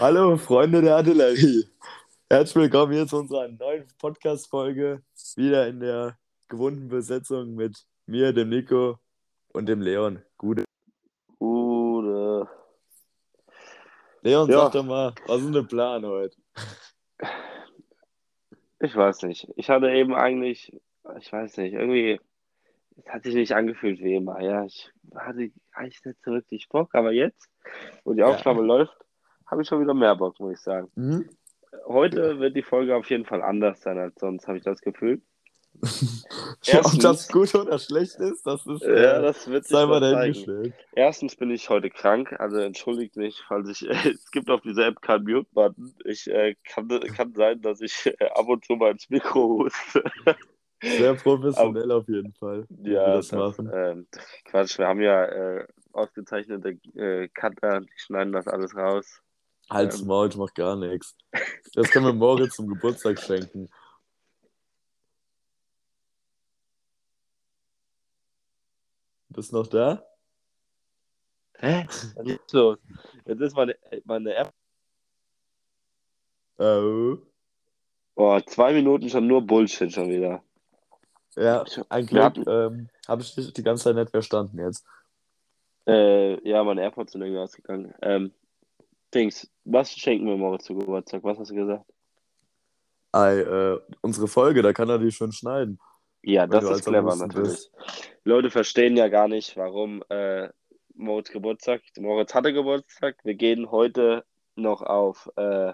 Hallo, Freunde der Artillerie. Herzlich willkommen hier zu unserer neuen Podcast-Folge. Wieder in der gewohnten Besetzung mit mir, dem Nico und dem Leon. Gute. Gute. Leon, Ja. sag doch mal, was ist denn der Plan heute? Ich weiß nicht. Ich hatte eben eigentlich, ich weiß nicht, irgendwie, es hat sich nicht angefühlt wie immer. Ja, ich hatte eigentlich nicht so wirklich Bock, aber jetzt, wo die Ja. Aufnahme läuft, habe ich schon wieder mehr Bock, muss ich sagen. Mhm. Heute wird die Folge auf jeden Fall anders sein als sonst, habe ich das Gefühl. Ob Erstens- das gut oder schlecht ist, das ist Ja, äh, das wird sich mal dahingestellt. Erstens bin ich heute krank, also entschuldigt mich, falls ich, es gibt auf dieser App keinen Mute-Button. Ich äh, kann, kann sein, dass ich äh, ab und zu mal ins Mikro huste. Sehr professionell auf jeden Fall. Ja, das machen. ähm, Quatsch, wir haben ja ausgezeichnete Cutter, die schneiden das alles raus. Halt's ähm, Maul, ich mach gar nichts. Das können wir Moritz zum Geburtstag schenken. Bist noch da? Hä? Was ist jetzt los? Jetzt ist meine, meine App. Oh. Boah, zwei Minuten schon nur Bullshit schon wieder. Ja, ein Glück ähm, habe ich dich die ganze Zeit nicht verstanden jetzt. Äh, ja, meine AirPods sind irgendwie ausgegangen. Ähm, Dings, was schenken wir morgen zu Geburtstag? Was hast du gesagt? Ei, äh, unsere Folge, da kann er die schon schneiden. Ja, das ist clever natürlich. bist. Leute verstehen ja gar nicht, warum äh, Moritz Geburtstag. Moritz hatte Geburtstag. Wir gehen heute noch auf, äh,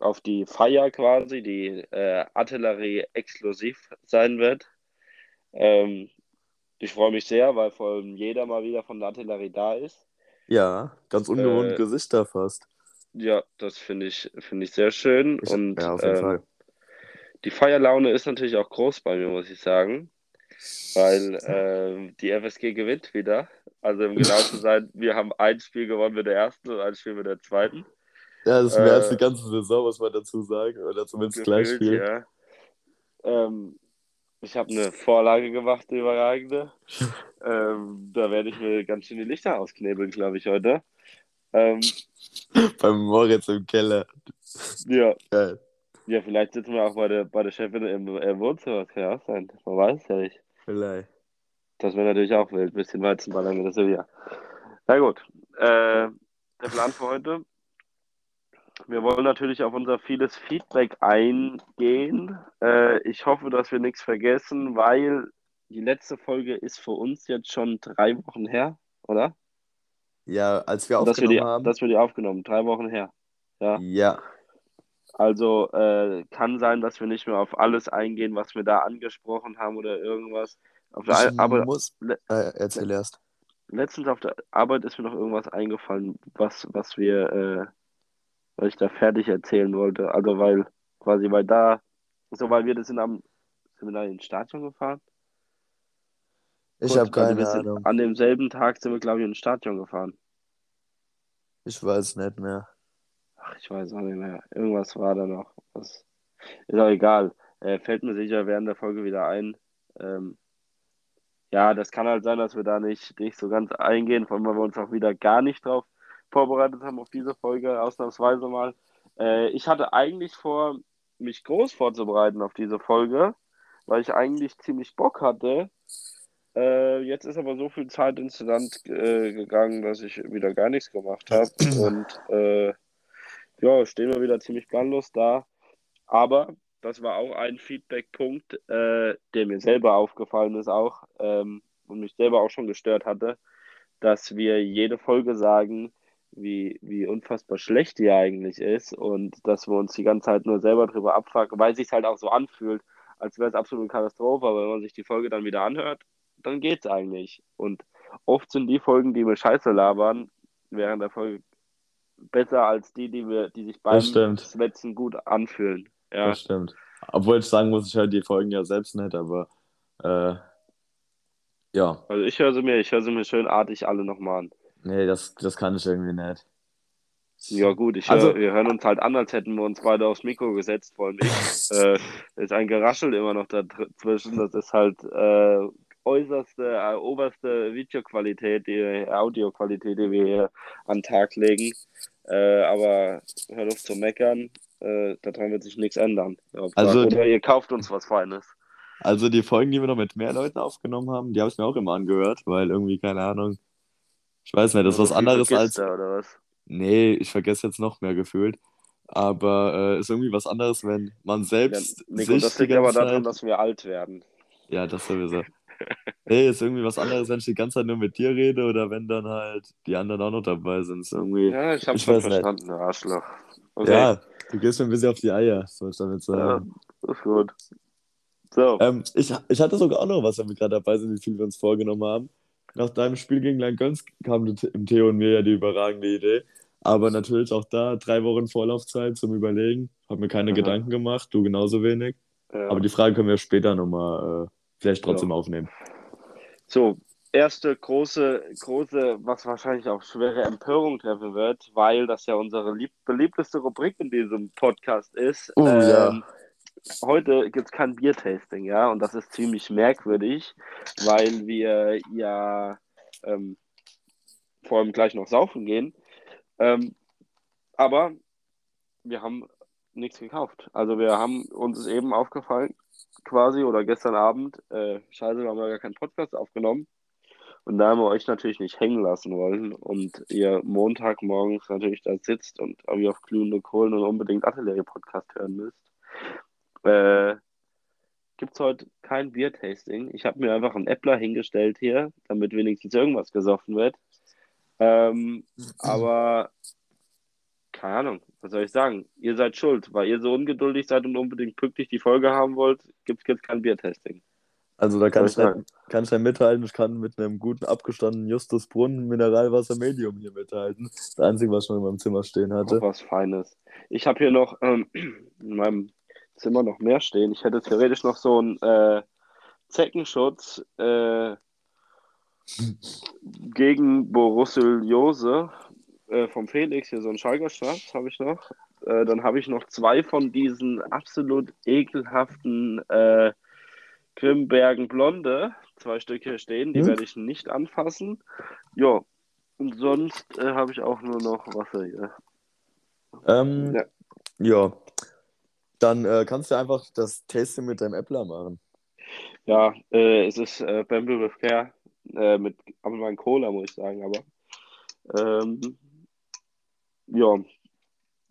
auf die Feier quasi, die äh, Artillerie exklusiv sein wird. Ähm, ich freue mich sehr, weil vor allem jeder mal wieder von der Artillerie da ist. Ja, ganz ungewohnte Äh, Gesichter fast. Ja, das finde ich, finde ich sehr schön. Ich, Und ja, auf jeden ähm, Fall. die Feierlaune ist natürlich auch groß bei mir, muss ich sagen. Weil ähm, die FSG gewinnt wieder. Also um genau zu sein, wir haben ein Spiel gewonnen mit der ersten und ein Spiel mit der zweiten. Ja, das ist mehr als äh, die ganze Saison, muss man dazu sagen. Oder zumindest gleich viel. ja. Ähm, ich habe eine Vorlage gemacht, eine überragende. ähm, da werde ich mir ganz schön die Lichter ausknebeln, glaube ich, heute. Ähm, Beim Moritz im Keller. ja. Geil. ja, vielleicht sitzen wir auch bei der, bei der Chefin im, im Wohnzimmer. Das kann ja auch sein. Man weiß es ja nicht. Vielleicht. Das wäre natürlich auch wild. Bisschen Weizenballern mit der Sevilla. Na gut. Äh, der Plan für heute. Wir wollen natürlich auf unser vieles Feedback eingehen. Äh, ich hoffe, dass wir nichts vergessen, weil die letzte Folge ist für uns jetzt schon drei Wochen her, oder? Ja, als wir dass wir, aufgenommen die, haben. dass wir die aufgenommen, drei Wochen her. Ja. Ja, Also äh, kann sein, dass wir nicht mehr auf alles eingehen, was wir da angesprochen haben oder irgendwas. Auf der, ich aber muss. Äh, erzähl erst. letztens auf der Arbeit ist mir noch irgendwas eingefallen, was, was wir, was ich da fertig erzählen wollte. Also weil, quasi, weil da, so weil wir das sind am, sind wir da ins Stadion gefahren? Ich habe keine sind, Ahnung. An demselben Tag sind wir, glaube ich, ins Stadion gefahren. Ich weiß nicht mehr. Ach, ich weiß auch nicht mehr. Irgendwas war da noch. Was, ist auch egal. Äh, fällt mir sicher während der Folge wieder ein. Ähm, ja, das kann halt sein, dass wir da nicht, nicht so ganz eingehen, vor allem weil wir uns auch wieder gar nicht drauf vorbereitet haben auf diese Folge, ausnahmsweise mal. Äh, ich hatte eigentlich vor, mich groß vorzubereiten auf diese Folge, weil ich eigentlich ziemlich Bock hatte. Äh, jetzt ist aber so viel Zeit ins Land äh, gegangen, dass ich wieder gar nichts gemacht habe. Und äh, ja, stehen wir wieder ziemlich planlos da. Aber das war auch ein Feedback-Punkt, äh, der mir selber aufgefallen ist auch ähm, und mich selber auch schon gestört hatte, dass wir jede Folge sagen, wie, wie unfassbar schlecht die eigentlich ist und dass wir uns die ganze Zeit nur selber drüber abfucken, weil es sich halt auch so anfühlt, als wäre es absolute Katastrophe, aber wenn man sich die Folge dann wieder anhört, dann geht's eigentlich. Und oft sind die Folgen, die wir scheiße labern, während der Folge besser als die, die wir, die sich beim. Schwätzen gut anfühlen. Ja, Das stimmt. Obwohl ich sagen muss, ich höre die Folgen ja selbst nicht, aber äh, ja, also ich höre sie mir, ich höre sie mir schön artig alle nochmal an. Nee, das, das kann ich irgendwie nicht. Ja gut, ich Also- hör, wir hören uns halt an, als hätten wir uns beide aufs Mikro gesetzt, vor allem ich. äh, ist ein Geraschel immer noch dazwischen, das ist halt äh, äußerste, äh, oberste Videoqualität, die Audioqualität, die wir hier an den Tag legen. Äh, aber hört auf zu meckern, äh, daran wird sich nichts ändern. Also, Oder ihr kauft uns was Feines. Also die Folgen, die wir noch mit mehr Leuten aufgenommen haben, die habe ich mir auch immer angehört, weil irgendwie, keine Ahnung, ich weiß nicht, das ist was anderes als. Da, oder was? Nee, ich vergesse jetzt noch mehr gefühlt. Aber äh, ist irgendwie was anderes, wenn man selbst. Ja, Nico, sich das liegt aber daran, dass wir alt werden. Ja, das sowieso. nee, ist irgendwie was anderes, wenn ich die ganze Zeit nur mit dir rede oder wenn dann halt die anderen auch noch dabei sind. Ist irgendwie, ja, ich hab's schon verstanden, nicht. Arschloch. Okay. Ja, du gehst mir ein bisschen auf die Eier, soll ich damit sagen. Ja, ist gut. So. Ähm, ich, ich hatte sogar auch noch was, wenn wir gerade dabei sind, wie viel wir uns vorgenommen haben. Nach deinem Spiel gegen Langgöns kam im Theo und mir ja die überragende Idee. Aber natürlich auch da drei Wochen Vorlaufzeit zum Überlegen. Hab mir keine Aha. Gedanken gemacht, du genauso wenig. Ja. Aber die Frage können wir später nochmal äh, vielleicht trotzdem ja. aufnehmen. So, erste große, große, was wahrscheinlich auch schwere Empörung treffen wird, weil das ja unsere lieb beliebteste Rubrik in diesem Podcast ist. Oh, ähm, ja heute gibt es kein Biertasting, ja, und das ist ziemlich merkwürdig, weil wir ja ähm, vor allem gleich noch saufen gehen. Ähm, aber wir haben nichts gekauft. Also wir haben uns eben aufgefallen, quasi, oder gestern Abend, äh, scheiße, wir haben ja gar keinen Podcast aufgenommen. Und da haben wir euch natürlich nicht hängen lassen wollen und ihr Montagmorgens natürlich da sitzt und irgendwie auf glühende Kohlen und unbedingt Atelier-Podcast hören müsst, äh, gibt es heute kein Biertasting. Ich habe mir einfach einen Äppler hingestellt hier, damit wenigstens irgendwas gesoffen wird. Ähm, aber keine Ahnung, was soll ich sagen? Ihr seid schuld, weil ihr so ungeduldig seid und unbedingt pünktlich die Folge haben wollt, gibt es jetzt kein Biertasting. Also da kann ich, dann, kann ich dann mithalten, ich kann mit einem guten abgestandenen Justus Brunnen Mineralwasser Medium hier mithalten. Das Einzige, was ich noch in meinem Zimmer stehen hatte. Oh, was Feines. Ich habe hier noch ähm, in meinem Zimmer noch mehr stehen. Ich hätte theoretisch noch so einen äh, Zeckenschutz äh, gegen Borreliose äh, vom Felix, hier so ein Schalgerschatz habe ich noch. Äh, dann habe ich noch zwei von diesen absolut ekelhaften äh, Grimbergen Blonde, zwei Stück hier stehen, die hm? werde ich nicht anfassen. Ja, und sonst äh, habe ich auch nur noch Wasser hier. Ähm, ja. ja. Dann äh, kannst du einfach das Tasting mit deinem Äppler machen. Ja, äh, es ist äh, Bamble with Care äh, mit Apfelwein Cola, muss ich sagen, aber ähm, ja,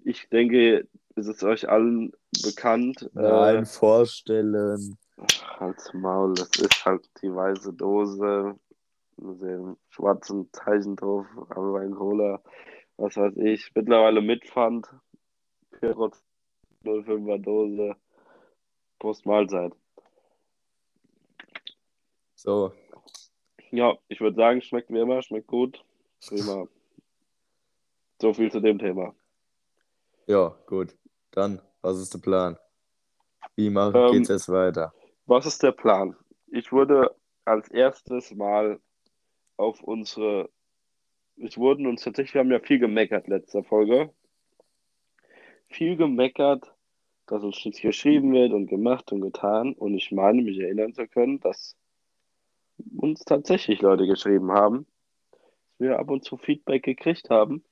ich denke, es ist euch allen bekannt. Äh, Nein, vorstellen. Halt's Maul, das ist halt die weiße Dose mit dem schwarzen Zeichen drauf, Apfelwein Cola, was weiß ich, mittlerweile mit Pfand. 05er Dose. Prost Mahlzeit. So. Ja, ich würde sagen, schmeckt wie immer, schmeckt gut. Prima. so viel zu dem Thema. Ja, gut. Dann, was ist der Plan? Wie machen, ähm, geht's jetzt weiter? Was ist der Plan? Ich würde als erstes mal auf unsere. Ich wurden uns tatsächlich, wir haben ja viel gemeckert letzter Folge. Viel gemeckert dass uns nichts geschrieben wird und gemacht und getan. Und ich meine, mich erinnern zu können, dass uns tatsächlich Leute geschrieben haben, dass wir ab und zu Feedback gekriegt haben.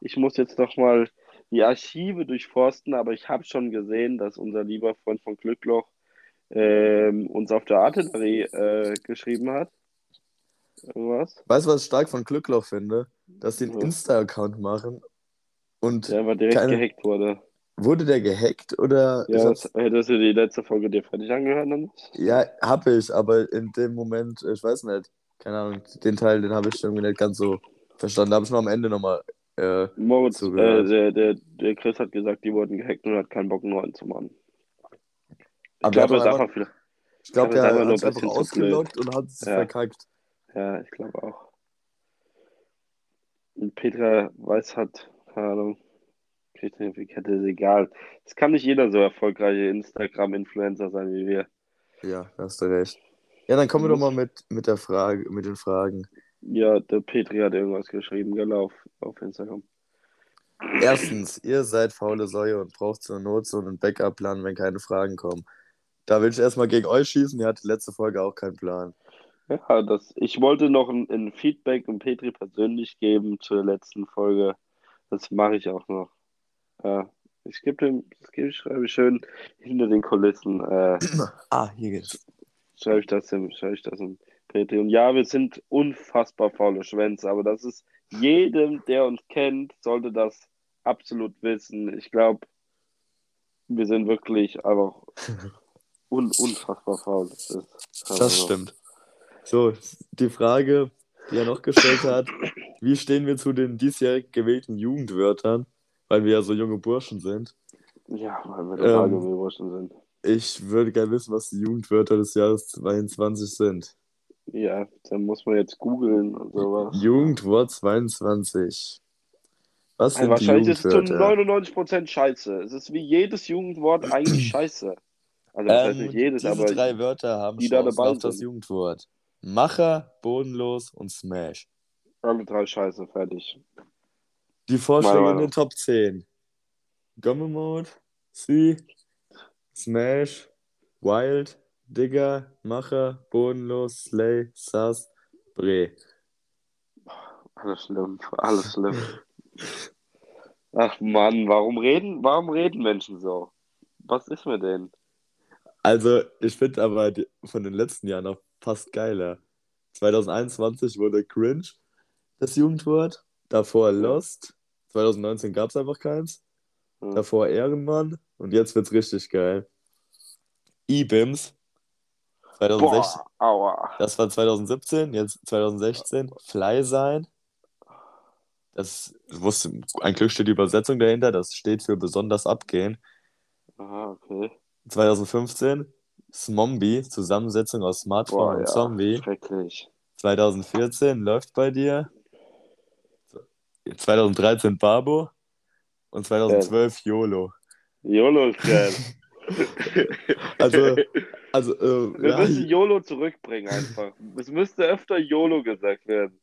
Ich muss jetzt nochmal die Archive durchforsten, aber ich habe schon gesehen, dass unser lieber Freund von Glückloch ähm, uns auf der Artillerie äh, geschrieben hat. Irgendwas? Weißt du, was ich stark von Glückloch finde? Dass sie einen ja. Insta-Account machen und. Der aber direkt keine... gehackt wurde. Wurde der gehackt oder? Ja, das, hättest du die letzte Folge dir fertig angehört? Dann? Ja, hab ich, aber in dem Moment, ich weiß nicht, keine Ahnung, den Teil, den habe ich irgendwie nicht ganz so verstanden. Da habe ich nur am Ende nochmal äh, Moritz, äh, der, der, der Chris hat gesagt, die wurden gehackt und hat keinen Bock, einen neuen zu machen. Ich glaube, er einfach, viel, ich glaub, der hat es einfach ausgelockt und hat es ja. verkackt. Ja, ich glaube auch. Und Petra Weiß hat, keine Ahnung, Kette ist egal. Es kann nicht jeder so erfolgreiche Instagram-Influencer sein wie wir. Ja, hast du recht. Ja, dann kommen wir doch mal mit, mit der Frage, mit den Fragen. Ja, der Petri hat irgendwas geschrieben, genau, auf, auf Instagram. Erstens, ihr seid faule Säue und braucht zur Not so einen Backup-Plan, wenn keine Fragen kommen. Da will ich erstmal gegen euch schießen, ihr hattet letzte Folge auch keinen Plan. Ja, das, ich wollte noch ein, ein Feedback und Petri persönlich geben zur letzten Folge. Das mache ich auch noch. Ja, ich gebe dem, das gebe ich, schreibe ich schön hinter den Kulissen. Äh, ah, hier geht's. Schreibe ich das dem, schreibe ich das Petri. Und ja, wir sind unfassbar faule Schwänze, aber das ist jedem, der uns kennt, sollte das absolut wissen. Ich glaube, wir sind wirklich einfach un unfassbar faul. Das, ist, also das stimmt. So, die Frage, die er noch gestellt hat, wie stehen wir zu den diesjährig gewählten Jugendwörtern, weil wir ja so junge Burschen sind? Ja, weil wir total ähm, junge Burschen sind. Ich würde gerne wissen, was die Jugendwörter des Jahres 22 sind. Ja, dann muss man jetzt googeln und sowas. Jugendwort 22. Was sind also wahrscheinlich ist es zu 99% scheiße. Es ist wie jedes Jugendwort eigentlich scheiße. Also das ähm, heißt nicht jedes, diese aber drei Wörter haben die Chancen auf das Jugendwort. Macher, bodenlos und Smash. Alle drei scheiße, fertig. Die Vorschläge in den Top 10. Gomme Mode, C, Smash, Wild, Digger, Macher, Bodenlos, Slay, Sass, Bre. Alles schlimm, alles schlimm. Ach Mann, warum reden, warum reden Menschen so? Was ist mit denen? Also, ich finde aber die, von den letzten Jahren noch fast geiler. 2021 wurde Cringe das Jugendwort, davor Lost, 2019 gab es einfach keins, davor Ehrenmann und jetzt wird's richtig geil. E-Bims, 2016, das war 2017, jetzt 2016, Fly sein. Das wusste, ein Glück steht die Übersetzung dahinter, das steht für besonders abgehen. Aha, okay. 2015 Smombie, Zusammensetzung aus Smartphone Boah, und ja, Zombie. Schrecklich. 2014 läuft bei dir. 2013 Babo und 2012 ja. YOLO. YOLO ist geil. also, also äh, wir ja, müssen YOLO zurückbringen einfach. Es müsste öfter YOLO gesagt werden.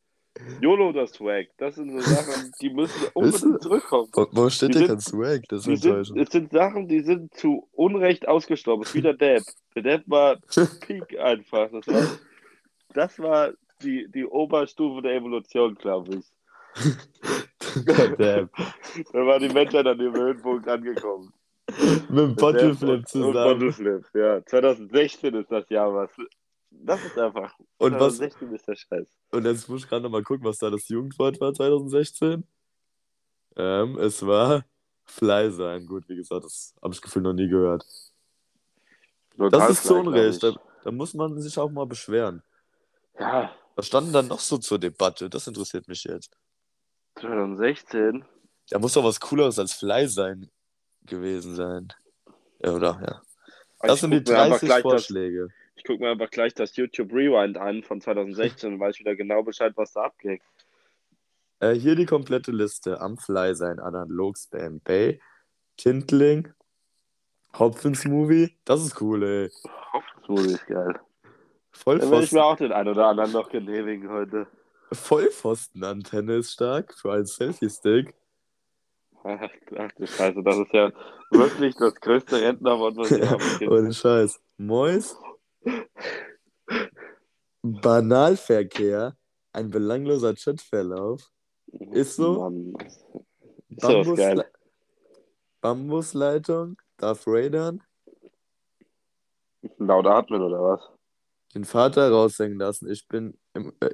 YOLO oder Swag, das sind so Sachen, die müssen unbedingt zurückkommen. Wo, steht denn kein Swag? Das ist sind, es sind Sachen, die sind zu Unrecht ausgestorben. Es ist wie der Dab. Der Dab war Peak einfach. Das war, das war die, die Oberstufe der Evolution, glaube ich. der Dab. da war die Menschheit an dem Höhenpunkt angekommen. Mit dem Bottleflip zusammen. Bottleflip, ja. 2016 ist das Jahr, was das ist einfach. Und 2016 was, ist der Scheiß. Und jetzt muss ich gerade nochmal gucken, was da das Jugendwort war 2016. Ähm, es war Fly sein. Gut, wie gesagt, das habe ich gefühlt noch nie gehört. Total das ist zu Unrecht. Da, da, muss man sich auch mal beschweren. Ja. Was stand dann noch so zur Debatte? Das interessiert mich jetzt. 2016? Da muss doch was Cooleres als Fly sein gewesen sein. Ja, oder? Ja. Das sind die 30 Vorschläge. Das, ich gucke mir einfach gleich das YouTube Rewind an von 2016 und weiß wieder genau Bescheid, was da abgeht. Äh, hier die komplette Liste. Am Fly sein, Analog Spam Bay, Tintling, Hopfensmovie. Das ist cool, ey. Hopfensmovie ist geil. Vollpfosten. Dann will ich mir auch den einen oder anderen noch genehmigen heute. Vollpfostenantenne ist stark für einen Selfie-Stick. Ach, ach du Scheiße, das ist ja wirklich das größte Rentnerwort, was wir haben. Ohne Scheiß. Mois, Banalverkehr, ein belangloser Chatverlauf. Ist so. Mann. Bambusle Bambusleitung, Darth Vader. Laut atmen oder was? Den Vater raushängen lassen. Ich bin,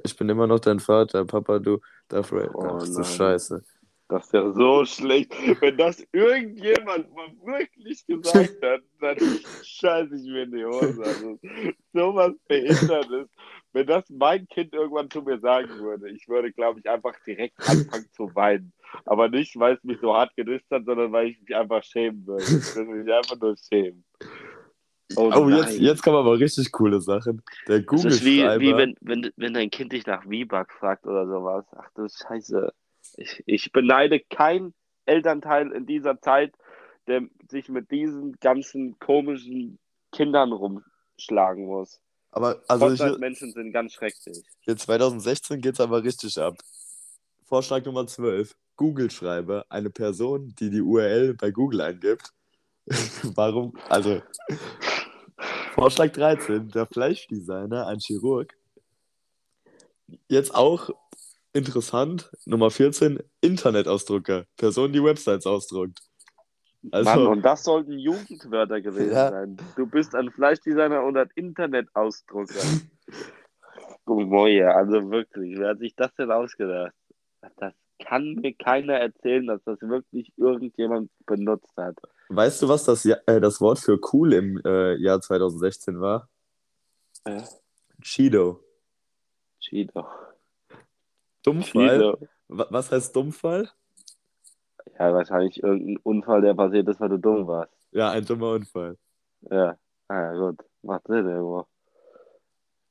ich bin immer noch dein Vater, Papa, du Darth Vader. Oh, Ach, so scheiße. Das ist ja so schlecht. Wenn das irgendjemand mal wirklich gesagt hat, dann scheiße ich mir in die Hose. Also, sowas Behindertes. Wenn das mein Kind irgendwann zu mir sagen würde, ich würde, glaube ich, einfach direkt anfangen zu weinen. Aber nicht, weil es mich so hart gedisst hat, sondern weil ich mich einfach schämen würde. Ich würde mich einfach nur schämen. Oh, oh jetzt, jetzt kommen aber richtig coole Sachen. Der google Das ist wie, wie wenn, wenn, wenn dein Kind dich nach V-Buck fragt oder sowas. Ach du Scheiße. Ich, ich beneide kein Elternteil in dieser Zeit, der sich mit diesen ganzen komischen Kindern rumschlagen muss. Aber also ich, Menschen sind ganz schrecklich. Hier 2016 geht es aber richtig ab. Vorschlag Nummer 12. Google-Schreiber, eine Person, die die URL bei Google eingibt. Warum? Also, Vorschlag 13. Der Fleischdesigner, ein Chirurg, Jetzt auch interessant, Nummer 14, Internetausdrucker. Person, die Websites ausdruckt. Also, Mann, und das sollten Jugendwörter gewesen ja. sein. Du bist ein Fleischdesigner und ein Internetausdrucker. oh Moje, also wirklich, wer hat sich das denn ausgedacht? Das kann mir keiner erzählen, dass das wirklich irgendjemand benutzt hat. Weißt du, was das, äh, das Wort für cool im äh, Jahr 2016 war? Äh? Cheeto. Cheeto. Dummfall? Cheeto. Was heißt Dummfall? Ja, wahrscheinlich irgendein Unfall, der passiert ist, weil du dumm warst. Ja, ein dummer Unfall. Ja, ah, ja gut. Macht Sinn irgendwo.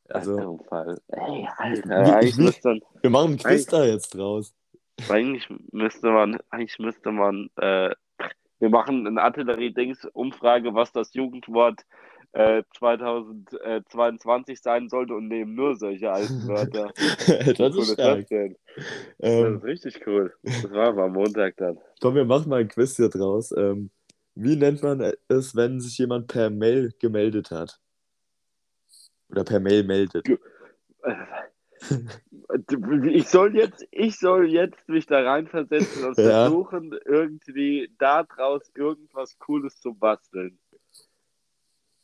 Also, ein Unfall. Ey, Alter, eigentlich müsste Wir machen einen Quiz da jetzt draus. Eigentlich müsste man, eigentlich müsste man, äh, wir machen eine Artillerie-Dings-Umfrage, was das Jugendwort äh, 2022 sein sollte und nehmen nur solche alten Wörter. das ist stark. Das, ähm, das ist richtig cool. Das war aber am Montag dann. Komm, wir machen mal ein Quiz hier draus. Ähm, wie nennt man es, wenn sich jemand per Mail gemeldet hat? Oder per Mail meldet? Ich soll jetzt, ich soll jetzt mich da reinversetzen und ja. versuchen, irgendwie daraus irgendwas Cooles zu basteln.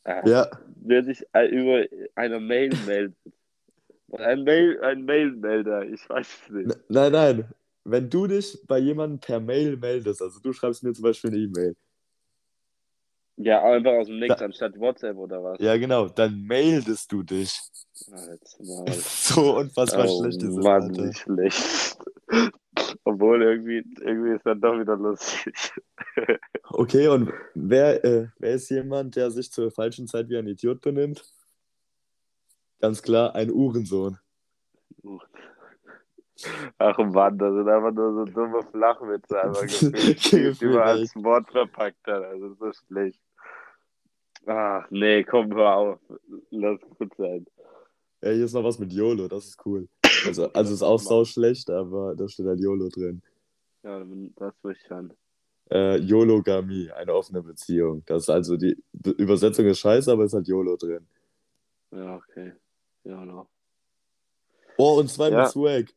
Äh, ja. Wer sich über eine Mail meldet. Ein, Mail, ein Mailmelder, ich weiß es nicht. Nein, nein. Wenn du dich bei jemandem per Mail meldest, also du schreibst mir zum Beispiel eine E-Mail. Ja, einfach aus dem Nix, da, anstatt WhatsApp oder was? Ja, genau, dann meldest du dich. so unfassbar oh, schlecht ist Mann, nicht schlecht. Obwohl irgendwie, irgendwie ist dann doch wieder lustig. okay, und wer, äh, wer ist jemand, der sich zur falschen Zeit wie ein Idiot benimmt? Ganz klar, ein Uhrensohn. Ach Mann, das sind einfach nur so dumme Flachwitze, einfach gefühlt, die man als Wort verpackt hat. Also so schlecht. Ach nee, komm, hör auf. Lass gut sein. Ja, hier ist noch was mit YOLO, das ist cool. Also, also ist auch sau schlecht, aber da steht halt YOLO drin. Ja, das würde ich schon. Äh, YOLOGAMI, eine offene Beziehung. Das ist also die Übersetzung ist scheiße, aber ist halt YOLO drin. Ja, okay. Ja, noch. Oh, und zwei ja. mit Swag.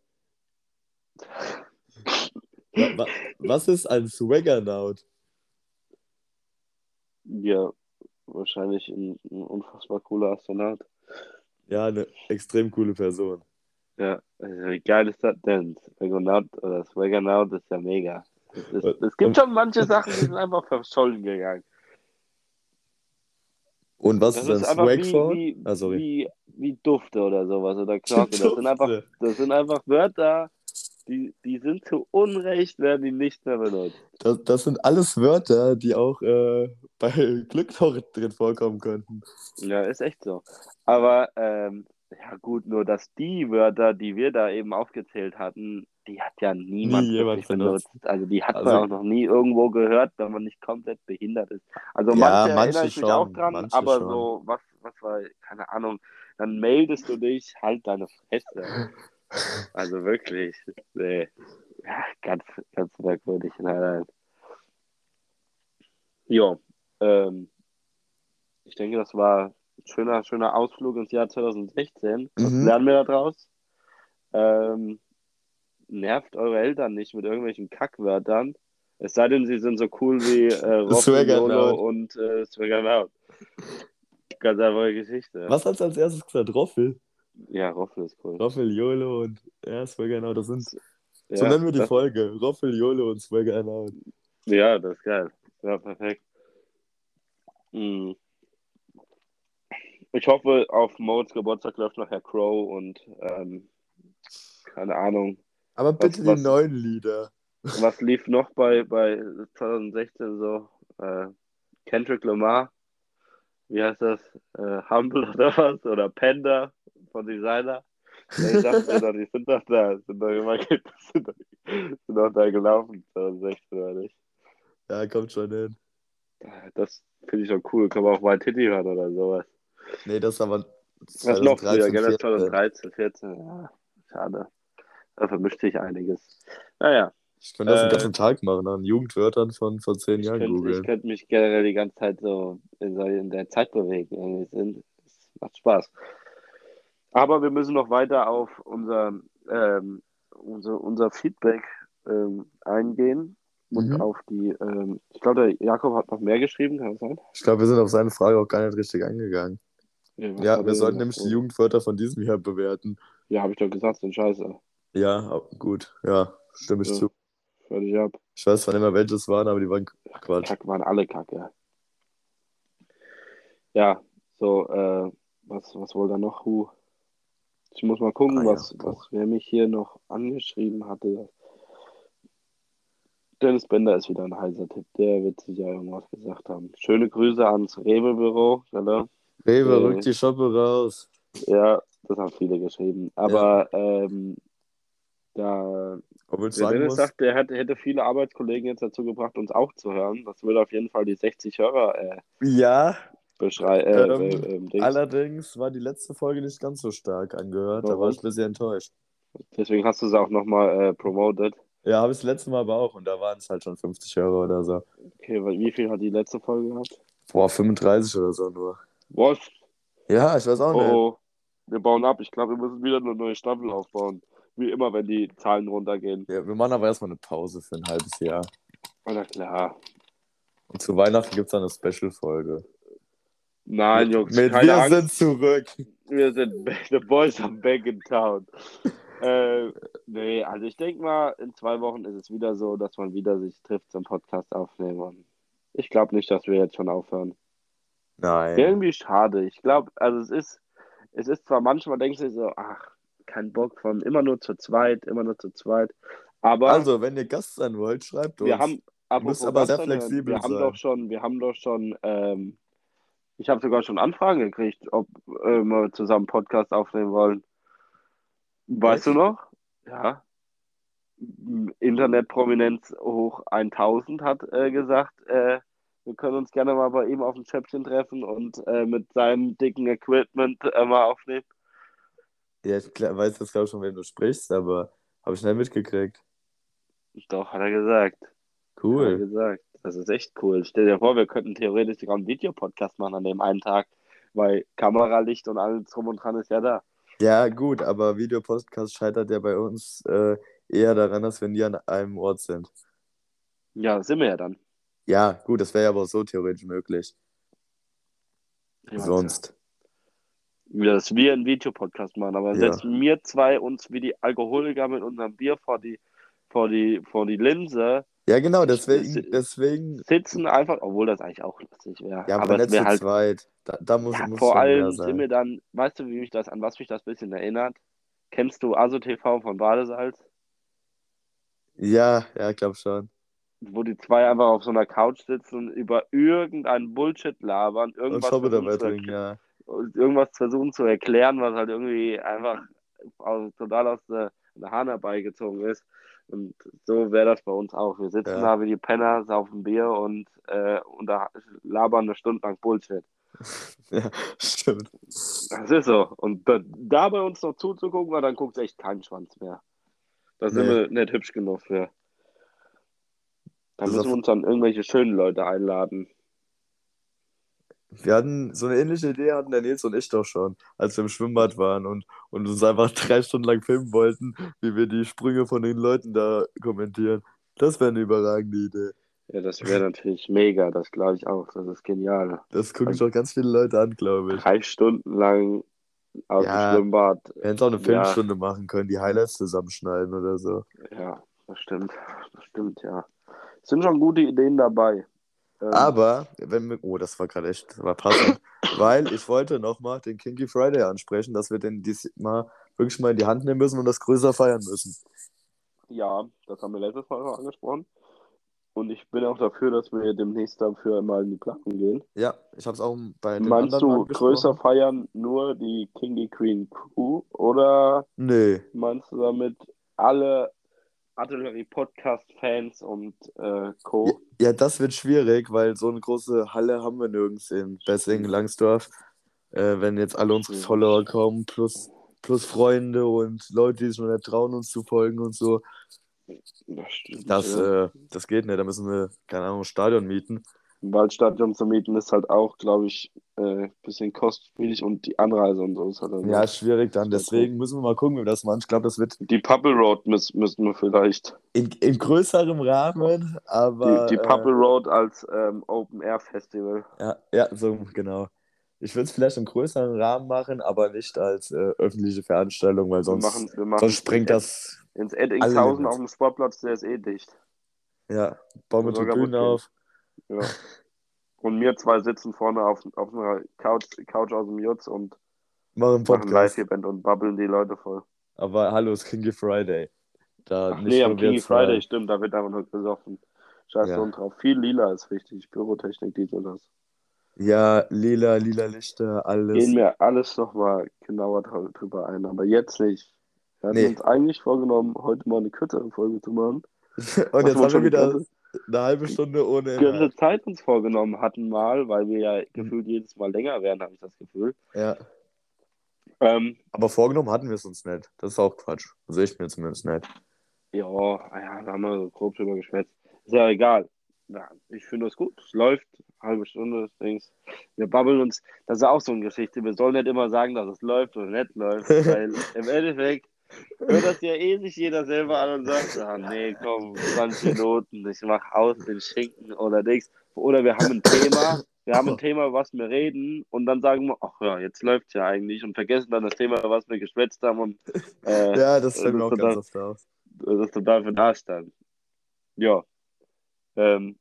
Was ist ein Swaggernaut? Ja, wahrscheinlich ein, ein unfassbar cooler Astronaut. Ja, eine extrem coole Person. Ja, also wie geil ist das denn? Swaggernaut oder Swaggernaut ist ja mega. Es gibt schon manche Sachen, die sind einfach verschollen gegangen. Und was das ist ein Swagphone? Wie, wie, ah, wie, wie Dufte oder sowas oder Glocke. Das sind einfach, das sind einfach Wörter, die, die sind zu Unrecht, werden die nicht mehr benutzt. Das, das sind alles Wörter, die auch äh, bei Glück noch drin vorkommen könnten. Ja, ist echt so. Aber ähm, ja gut, nur dass die Wörter, die wir da eben aufgezählt hatten, die hat ja niemand nie benutzt. benutzt. Also die hat also, man auch noch nie irgendwo gehört, wenn man nicht komplett behindert ist. Also manche, ja, manche erinnere ich schon, mich auch dran, aber schon. so, was, was war, keine Ahnung, dann meldest du dich, halt deine Fresse. Also wirklich, nee. Ja, ganz, ganz merkwürdig. Nein, nein. Jo, ähm, ich denke, das war ein schöner, schöner Ausflug ins Jahr 2016. Was mhm. lernen wir daraus? Ähm, nervt eure Eltern nicht mit irgendwelchen Kackwörtern. Es sei denn, sie sind so cool wie äh, Roffel, und äh, Swaggernaut. Ganz einfache Geschichte. Was hast du als erstes gesagt? Roffel? Ja, Roffel ist cool. Roffel, YOLO und ja, Swaggernaut, das sind. Ja, so nennen wir die Folge. Roffel, YOLO und Swaggernaut. Ja, das ist geil. Ja, perfekt. Hm. Ich hoffe, auf Modes Geburtstag läuft nachher Crow und ähm, keine Ahnung. Aber bitte was, die was, neuen Lieder. Was lief noch bei, bei 2016 so? Äh, Kendrick Lamar, wie heißt das? Äh, Humble oder was? Oder Panda von Designer. Ich dachte doch, die sind doch da, sind doch immer sind doch, sind doch da gelaufen, 2016 oder nicht? Ja, kommt schon hin. Das finde ich schon cool. Kann man auch mal Titty hören oder sowas. Nee, das ist aber. Das noch früher, gell? 2013, 14. Ja, schade. Da vermischt sich einiges. Naja. Ich könnte das äh, den ganzen Tag machen, an Jugendwörtern von vor zehn Jahren googeln. Ich könnte mich generell die ganze Zeit so in, in der Zeit bewegen. Es macht Spaß. Aber wir müssen noch weiter auf unser, ähm, unser, unser Feedback ähm, eingehen und Mhm. auf die, ähm, ich glaube, der Jakob hat noch mehr geschrieben, kann das sein? Ich glaube, wir sind auf seine Frage auch gar nicht richtig eingegangen. Ja, hat wir er sollten nämlich die? Jugendwörter von diesem Jahr bewerten. Ja, habe ich doch gesagt, sind scheiße. Ja, gut. Ja, stimme ich Ja. zu. Fertig ab. Ich weiß zwar nicht mehr, welches waren, aber die waren Quatsch. Kack waren alle Kacke. Ja, so, äh, was, was wohl da noch? Huh. Ich muss mal gucken, Ah, ja, was, wer mich hier noch angeschrieben hatte. Dennis Bender ist wieder ein heißer Tipp. Der wird sicher irgendwas gesagt haben. Schöne Grüße ans Rewe-Büro. Hallo. Rewe, Äh. rück die Shoppe raus. Ja, das haben viele geschrieben. Aber ähm, da Obwohl der Dennis muss, sagt, der hätte, hätte viele Arbeitskollegen jetzt dazu gebracht, uns auch zu hören. Das würde auf jeden Fall die 60 Hörer äh, ja, beschreiben. Äh, Ähm, äh, ähm, Dings. allerdings war die letzte Folge nicht ganz so stark angehört. Da war Warum? ich ein bisschen enttäuscht. Deswegen hast du es auch nochmal äh, promoted. Ja, habe ich das letzte Mal aber auch und da waren es halt schon 50 Euro oder so. Okay, wie viel hat die letzte Folge gehabt? Boah, 35 oder so nur. Was? Ja, ich weiß auch Oh, nicht. oh. Wir bauen ab. Ich glaube, wir müssen wieder eine neue Staffel aufbauen. Wie immer, wenn die Zahlen runtergehen. Ja, wir machen aber erstmal eine Pause für ein halbes Jahr. Na klar. Und zu Weihnachten gibt es dann eine Special-Folge. Nein, Jungs, mit keine Wir Angst. sind zurück. Wir sind back, the boys are back in town. äh, nee, also ich denke mal, in zwei Wochen ist es wieder so, dass man wieder sich trifft zum Podcast aufnehmen. Und ich glaube nicht, dass wir jetzt schon aufhören. Nein. Irgendwie schade. Ich glaube, also es ist, es ist zwar manchmal, denkst du so, ach, kein Bock von immer nur zu zweit, immer nur zu zweit. Aber Also, wenn ihr Gast sein wollt, schreibt uns. wir haben, müsst aber sehr flexibel wir haben sein. doch schon, wir haben doch schon, ähm, ich habe sogar schon Anfragen gekriegt, ob äh, wir zusammen Podcast aufnehmen wollen. Weißt Echt? du noch? Ja. Internetprominenz hoch 1000 hat äh, gesagt, äh, wir können uns gerne mal bei ihm auf ein Schäppchen treffen und äh, mit seinem dicken Equipment äh, mal aufnehmen. Ja, ich weiß jetzt glaube ich schon, wen du sprichst, aber habe ich schnell mitgekriegt. Doch, hat er gesagt. Hat er Cool. gesagt. Das ist echt cool. Stell dir vor, wir könnten theoretisch sogar einen Videopodcast machen an dem einen Tag, weil Kameralicht und alles drum und dran ist ja da. Ja, gut, aber Videopodcast scheitert ja bei uns äh, eher daran, dass wir nie an einem Ort sind. Ja, sind wir ja dann. Ja, gut, das wäre ja aber auch so theoretisch möglich. Ich Sonst. Ja, dass wir einen Videopodcast machen, aber Ja. setzen wir zwei uns wie die Alkoholiker mit unserem Bier vor die, vor die, vor die Linse, Ja, genau, deswegen, deswegen, sitzen einfach, obwohl das eigentlich auch lustig wäre. ja, aber, aber nicht zu halt zweit. Da, da muss, Ja, muss vor allem sind wir dann, weißt du, wie mich das, an was mich das ein bisschen erinnert? Kennst du ASO TV von Badesalz? Ja, ja, ich glaube schon. Wo die zwei einfach auf so einer Couch sitzen und über irgendeinen Bullshit labern, Und irgendwas Schoppe versuchen, zu erklären, ja. irgendwas versuchen zu erklären, was halt irgendwie einfach total aus der, der Hahn herbeigezogen ist. Und so wäre das bei uns auch. Wir sitzen Ja. da wie die Penner, saufen Bier und, äh, und da labern eine Stunde lang Bullshit. Ja, stimmt. Das ist so. Und da, da bei uns noch zuzugucken, weil dann guckt echt kein Schwanz mehr. Da sind Nee. wir nicht hübsch genug für. Da Das müssen wir uns dann irgendwelche schönen Leute einladen. Wir hatten so eine ähnliche Idee, hatten der Nils und ich doch schon, als wir im Schwimmbad waren und, und uns einfach drei Stunden lang filmen wollten, wie wir die Sprünge von den Leuten da kommentieren. Das wäre eine überragende Idee. Ja, das wäre natürlich mega, das glaube ich auch. Das ist genial. Das gucken sich auch ganz viele Leute an, glaube ich. Drei Stunden lang aus Ja. dem Schwimmbad. Wir hätten auch eine Ja. Filmstunde machen können, die Highlights zusammenschneiden oder so. Ja, das stimmt. Das stimmt, ja. Es sind schon gute Ideen dabei. Ähm, Aber, wenn wir, oh, das war gerade echt, das war passend, weil ich wollte nochmal den Kinky Friday ansprechen, dass wir den diesmal wirklich mal in die Hand nehmen müssen und das größer feiern müssen. Ja, das haben wir letztes Mal schon angesprochen. Und ich bin auch dafür, dass wir demnächst dafür mal in die Planung gehen. Ja, ich habe es auch bei den Meinst du größer feiern nur die Kingy Queen Crew oder Nee, meinst du damit alle Artillerie Podcast Fans und äh, Co? Ja, das wird schwierig, weil so eine große Halle haben wir nirgends in Bessingen, Langsdorf. Äh, wenn jetzt alle unsere. Follower kommen, plus, plus Freunde und Leute, die sich noch nicht trauen, uns zu folgen und so, Das stimmt. das, ja. äh, das geht nicht. Da müssen wir, keine Ahnung, ein Stadion mieten. Ein Waldstadion zu mieten ist halt auch, glaube ich, ein äh, bisschen kostspielig und die Anreise und so ist halt dann Ja, schwierig dann. Deswegen müssen wir mal gucken, wie wir das machen. Ich glaube, das wird Die Pupple Road müssen, müssen wir vielleicht. in, in größerem Rahmen, aber. Die, die äh, Pupple Road als ähm, Open Air Festival. Ja, ja, so genau. Ich würde es vielleicht im größeren Rahmen machen, aber nicht als äh, öffentliche Veranstaltung, weil Wir sonst, machen, wir machen sonst springt das. ins Eddingshausen auf dem Sportplatz, der ist eh dicht. Ja, bauen wir Sogar Tribünen auf. Ja. Und wir zwei sitzen vorne auf, auf einer Couch, Couch aus dem Jutz und Machen Podcast. Live-Event und babbeln die Leute voll. Aber hallo, es ist Kinky Friday. Da Ach nee, am Kingy. Friday, stimmt, da wird einfach nur besoffen. Scheiß Ja. Drauf. Viel lila ist wichtig. Pyrotechnik, dies und das. Ja, lila, lila Lichter, alles. Gehen wir alles nochmal genauer dr- drüber ein, aber jetzt nicht. Wir hatten Nee. uns eigentlich vorgenommen, heute mal eine kürzere Folge zu machen. Und Was jetzt haben wir wieder ganze- eine halbe Stunde ohne die ganze Inhalt. Zeit uns vorgenommen hatten mal, weil wir ja gefühlt jedes Mal länger werden, habe ich das Gefühl. Ja. Ähm, Aber vorgenommen hatten wir es uns nicht. Das ist auch Quatsch. Sehe ich mir zumindest nicht. ja, ah ja, da haben wir so grob drüber geschwätzt. Ist ja egal. Ja, ich finde das gut. Es läuft. Halbe Stunde, Dings. Wir babbeln uns. Das ist auch so eine Geschichte. Wir sollen nicht immer sagen, dass es läuft oder nicht läuft, weil im Endeffekt hört das ja eh sich jeder selber an und sagt, ah, nee, komm, 20 Minuten, ich mach aus den Schinken oder nichts. Oder wir haben ein Thema, wir haben ein Thema, was wir reden und dann sagen wir, ach ja, jetzt läuft's ja eigentlich und vergessen dann das Thema, was wir geschwätzt haben und äh, Ja, das fällt mir auch ist ganz oft auf. das ist total für das dann. Ja. Ähm,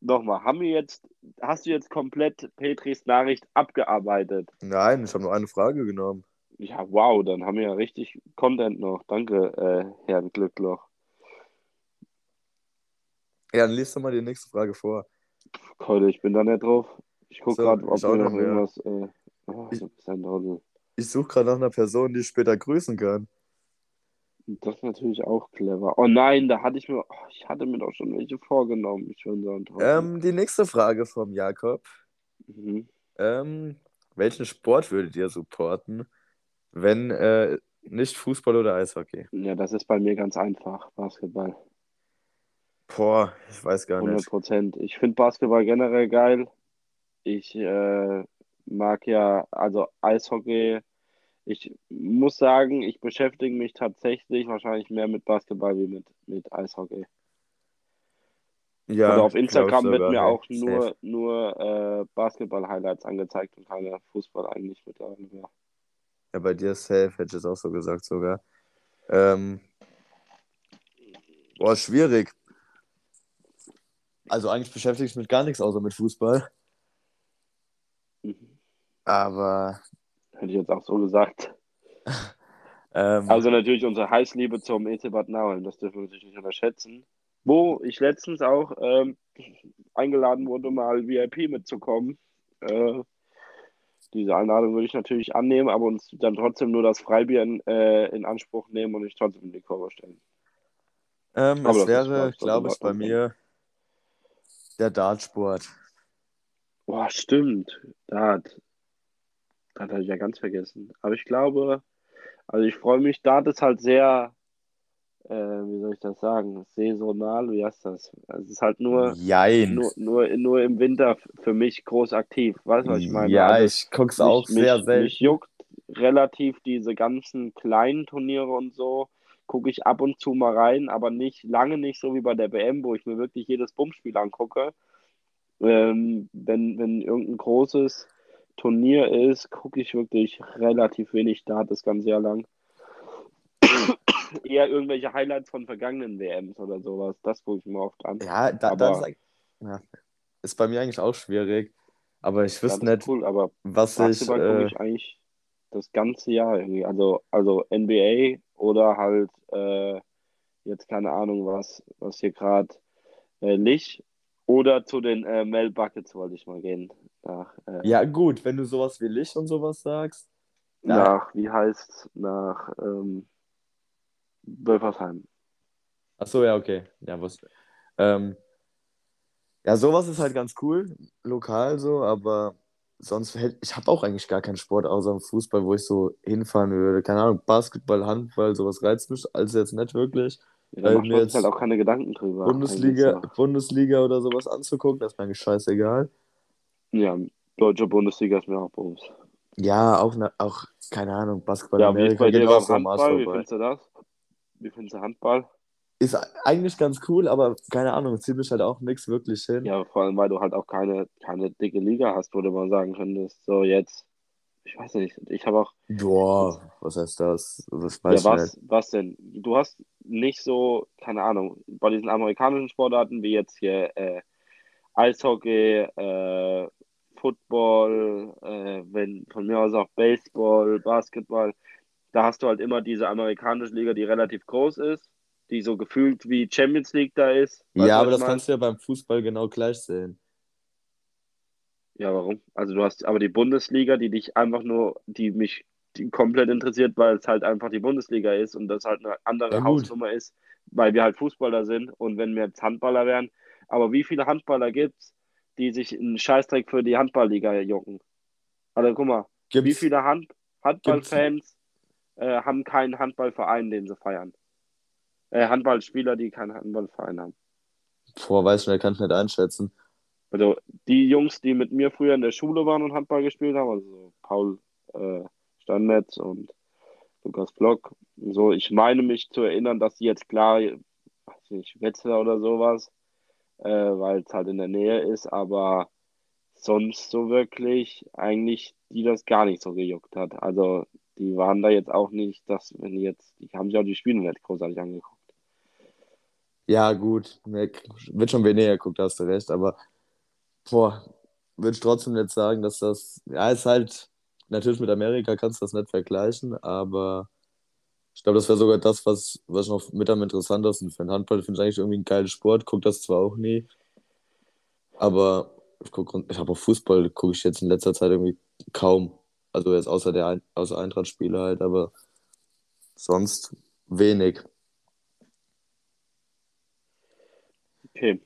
nochmal, haben wir jetzt, hast du jetzt komplett Petris Nachricht abgearbeitet? Nein, ich habe nur eine Frage genommen. Ja, wow, dann haben wir ja richtig Content noch. Danke, äh, Herrn Glückloch. Ja, dann liest doch mal die nächste Frage vor. Heute, ich bin da nicht drauf. Ich gucke So, gerade, ob wir noch irgendwas. Äh, oh, Ich- du. Ich suche gerade nach einer Person, die ich später grüßen kann. Das ist natürlich auch clever. Oh nein, da hatte ich mir, oh, ich hatte mir doch schon welche vorgenommen. Ich bin so. Ähm, die nächste Frage vom Jakob. Mhm. Ähm, welchen Sport würdet ihr supporten, wenn äh, nicht Fußball oder Eishockey? Ja, das ist bei mir ganz einfach. Basketball. Boah, ich weiß gar 100 nicht. Prozent. Ich finde Basketball generell geil. Ich äh, mag ja, also Eishockey. Ich muss sagen, ich beschäftige mich tatsächlich wahrscheinlich mehr mit Basketball wie mit, mit Eishockey. Ja, also auf Instagram wird mir auch safe. nur, nur äh, Basketball-Highlights angezeigt und keine Fußball eigentlich mittlerweile mehr. Ja, bei dir safe, hätte ich es auch so gesagt sogar. Ähm, boah, schwierig. Also eigentlich beschäftige ich mich mit gar nichts außer mit Fußball. Mhm. Aber Hätte ich jetzt auch so gesagt. ähm, Also natürlich unsere Heißliebe zum EC Bad Nauheim, das dürfen wir natürlich nicht unterschätzen. Wo ich letztens auch ähm, eingeladen wurde, mal VIP mitzukommen. Äh, diese Einladung würde ich natürlich annehmen, aber uns dann trotzdem nur das Freibier in, äh, in Anspruch nehmen und nicht trotzdem in die Kurve stellen. ähm, es wäre, glaube ich, bei mir der Dartsport. Boah, stimmt. Dart. Dart hatte ich ja ganz vergessen. Aber ich glaube, also ich freue mich, Dart ist halt sehr, äh, wie soll ich das sagen, saisonal, wie heißt das? Also es ist halt nur, Jein. nur, nur, nur im Winter für mich groß aktiv. Weißt du, was ich meine? Ja, Also ich gucke es mich, auch sehr mich, selten. mich juckt relativ diese ganzen kleinen Turniere und so. Gucke ich ab und zu mal rein, aber nicht lange nicht so wie bei der WM, wo ich mir wirklich jedes Bummspiel angucke. Ähm, wenn, wenn irgendein großes Turnier ist, gucke ich wirklich relativ wenig Dart das ganze Jahr lang. Eher irgendwelche Highlights von vergangenen WMs oder sowas. Das gucke ich mir oft an. Ja, da, Aber- das ist, ja, ist bei mir eigentlich auch schwierig. Aber ich wüsste nicht, cool, aber was ich. Äh, ich eigentlich das ganze Jahr irgendwie. Also, also NBA oder halt äh, jetzt keine Ahnung was, was hier gerade äh, Lich oder zu den äh, Mel Buckets wollte ich mal gehen. Nach, äh, ja, gut, wenn du sowas wie Licht und sowas sagst. ja. nach wie heißt nach ähm, Wölfersheim. Ach so, ja, okay. Ja, was. Ähm, ja, sowas ist halt ganz cool, lokal so, aber sonst ich habe auch eigentlich gar keinen Sport außer Fußball, wo ich so hinfahren würde. Keine Ahnung, Basketball, Handball, sowas reizt mich also jetzt nicht wirklich. Ja, da macht man sich halt auch keine Gedanken drüber. Bundesliga, Bundesliga oder sowas anzugucken, das ist mir eigentlich scheißegal. Ja, deutsche Bundesliga ist mir auch Bums. Ja, auch, auch keine Ahnung, Basketball. Ja, wie ist bei dir beim Handball? Wie findest du das? Wie findest du Handball? Ist eigentlich ganz cool, aber keine Ahnung, zieht mich halt auch nichts wirklich hin. Ja, vor allem, weil du halt auch keine, keine dicke Liga hast, wo du mal sagen könntest, so jetzt, ich weiß nicht, ich habe auch. Boah, was heißt das? das ja, was, was denn? Du hast nicht so, keine Ahnung, bei diesen amerikanischen Sportarten wie jetzt hier äh, Eishockey, äh, Football, äh, wenn von mir aus auch Baseball, Basketball, da hast du halt immer diese amerikanische Liga, die relativ groß ist, die so gefühlt wie Champions League da ist. Ja, aber das kannst du ja beim Fußball genau gleich sehen. Ja, warum? Also du hast aber die Bundesliga, die dich einfach nur, die mich die komplett interessiert, weil es halt einfach die Bundesliga ist und das halt eine andere ja, Hausnummer ist, weil wir halt Fußballer sind und wenn wir jetzt Handballer wären. Aber wie viele Handballer gibt es, die sich einen Scheißdreck für die Handballliga jucken. Also guck mal, gibt's, wie viele Hand Handballfans äh, haben keinen Handballverein, den sie feiern? Äh, Handballspieler, die keinen Handballverein haben. Boah, weiß ich kann ich nicht einschätzen. Also die Jungs, die mit mir früher in der Schule waren und Handball gespielt haben, also Paul äh, Standnetz und Lukas Block, so, ich meine mich zu erinnern, dass die jetzt klar, weiß nicht, Wetzlar oder sowas, äh, weil es halt in der Nähe ist, aber sonst so wirklich eigentlich, die das gar nicht so gejuckt hat. Also die waren da jetzt auch nicht, dass wenn die jetzt, die haben sich auch die Spiele nicht großartig angeguckt. Ja, gut, wird schon weniger geguckt, hast du recht, aber boah, würde ich trotzdem nicht sagen, dass das, ja, ist halt, natürlich mit Amerika kannst du das nicht vergleichen, aber ich glaube, das wäre sogar das, was, was ich noch mit am interessantesten finde. Handball finde ich eigentlich irgendwie ein geiler Sport, gucke das zwar auch nie, aber ich, ich habe auch Fußball, gucke ich jetzt in letzter Zeit irgendwie kaum. Also jetzt außer der außer Eintracht-Spiele halt, aber sonst wenig. Okay.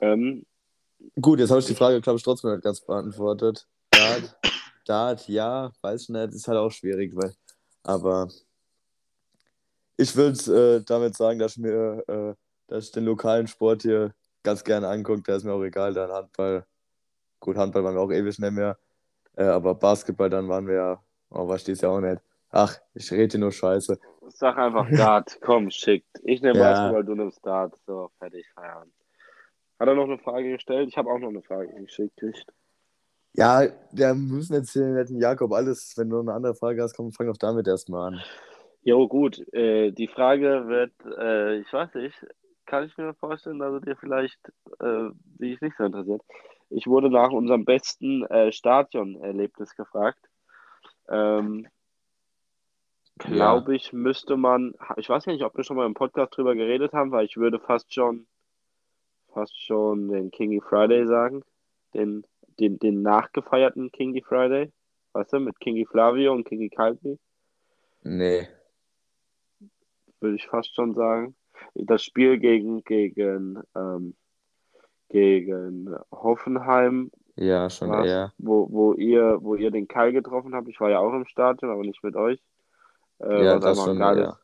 Ähm, Gut, jetzt habe ich die Frage, glaube ich, trotzdem nicht ganz beantwortet. Dart, Dart, ja, weiß ich nicht, ist halt auch schwierig, weil, aber ich würde äh, damit sagen, dass ich mir, äh, dass ich den lokalen Sport hier ganz gerne angucke. Der ist mir auch egal. Dann Handball. Gut, Handball waren wir auch ewig nicht mehr. Äh, aber Basketball, dann waren wir ja. Oh, was steht ja auch nicht. Ach, ich rede nur Scheiße. Sag einfach Dart, komm, schickt. Ich nehme ja. Basketball, du nimmst Dart. So, fertig, Feierabend. Hat er noch eine Frage gestellt? Ich habe auch noch eine Frage geschickt. Ja, wir müssen jetzt hier nicht Jakob alles, wenn du eine andere Frage hast, komm, fang doch damit erstmal an. Jo, gut. Äh, die Frage wird, äh, ich weiß nicht, kann ich mir vorstellen, dass er dir vielleicht äh, dich nicht so interessiert. Ich wurde nach unserem besten äh, Stadionerlebnis gefragt. Ähm, Glaube ich, müsste man, ich weiß nicht, ob wir schon mal im Podcast drüber geredet haben, weil ich würde fast schon, fast schon den Kingy Friday sagen, den, den, den nachgefeierten Kingy Friday, weißt du, mit Kingy Flavio und Kingy Calvi. Nee würde ich fast schon sagen. Das Spiel gegen, gegen, ähm, gegen Hoffenheim. Ja, schon eher. Wo, wo, ihr, wo ihr den Kai getroffen habt. Ich war ja auch im Stadion, aber nicht mit euch. Äh, ja, das schon, geiles, ja.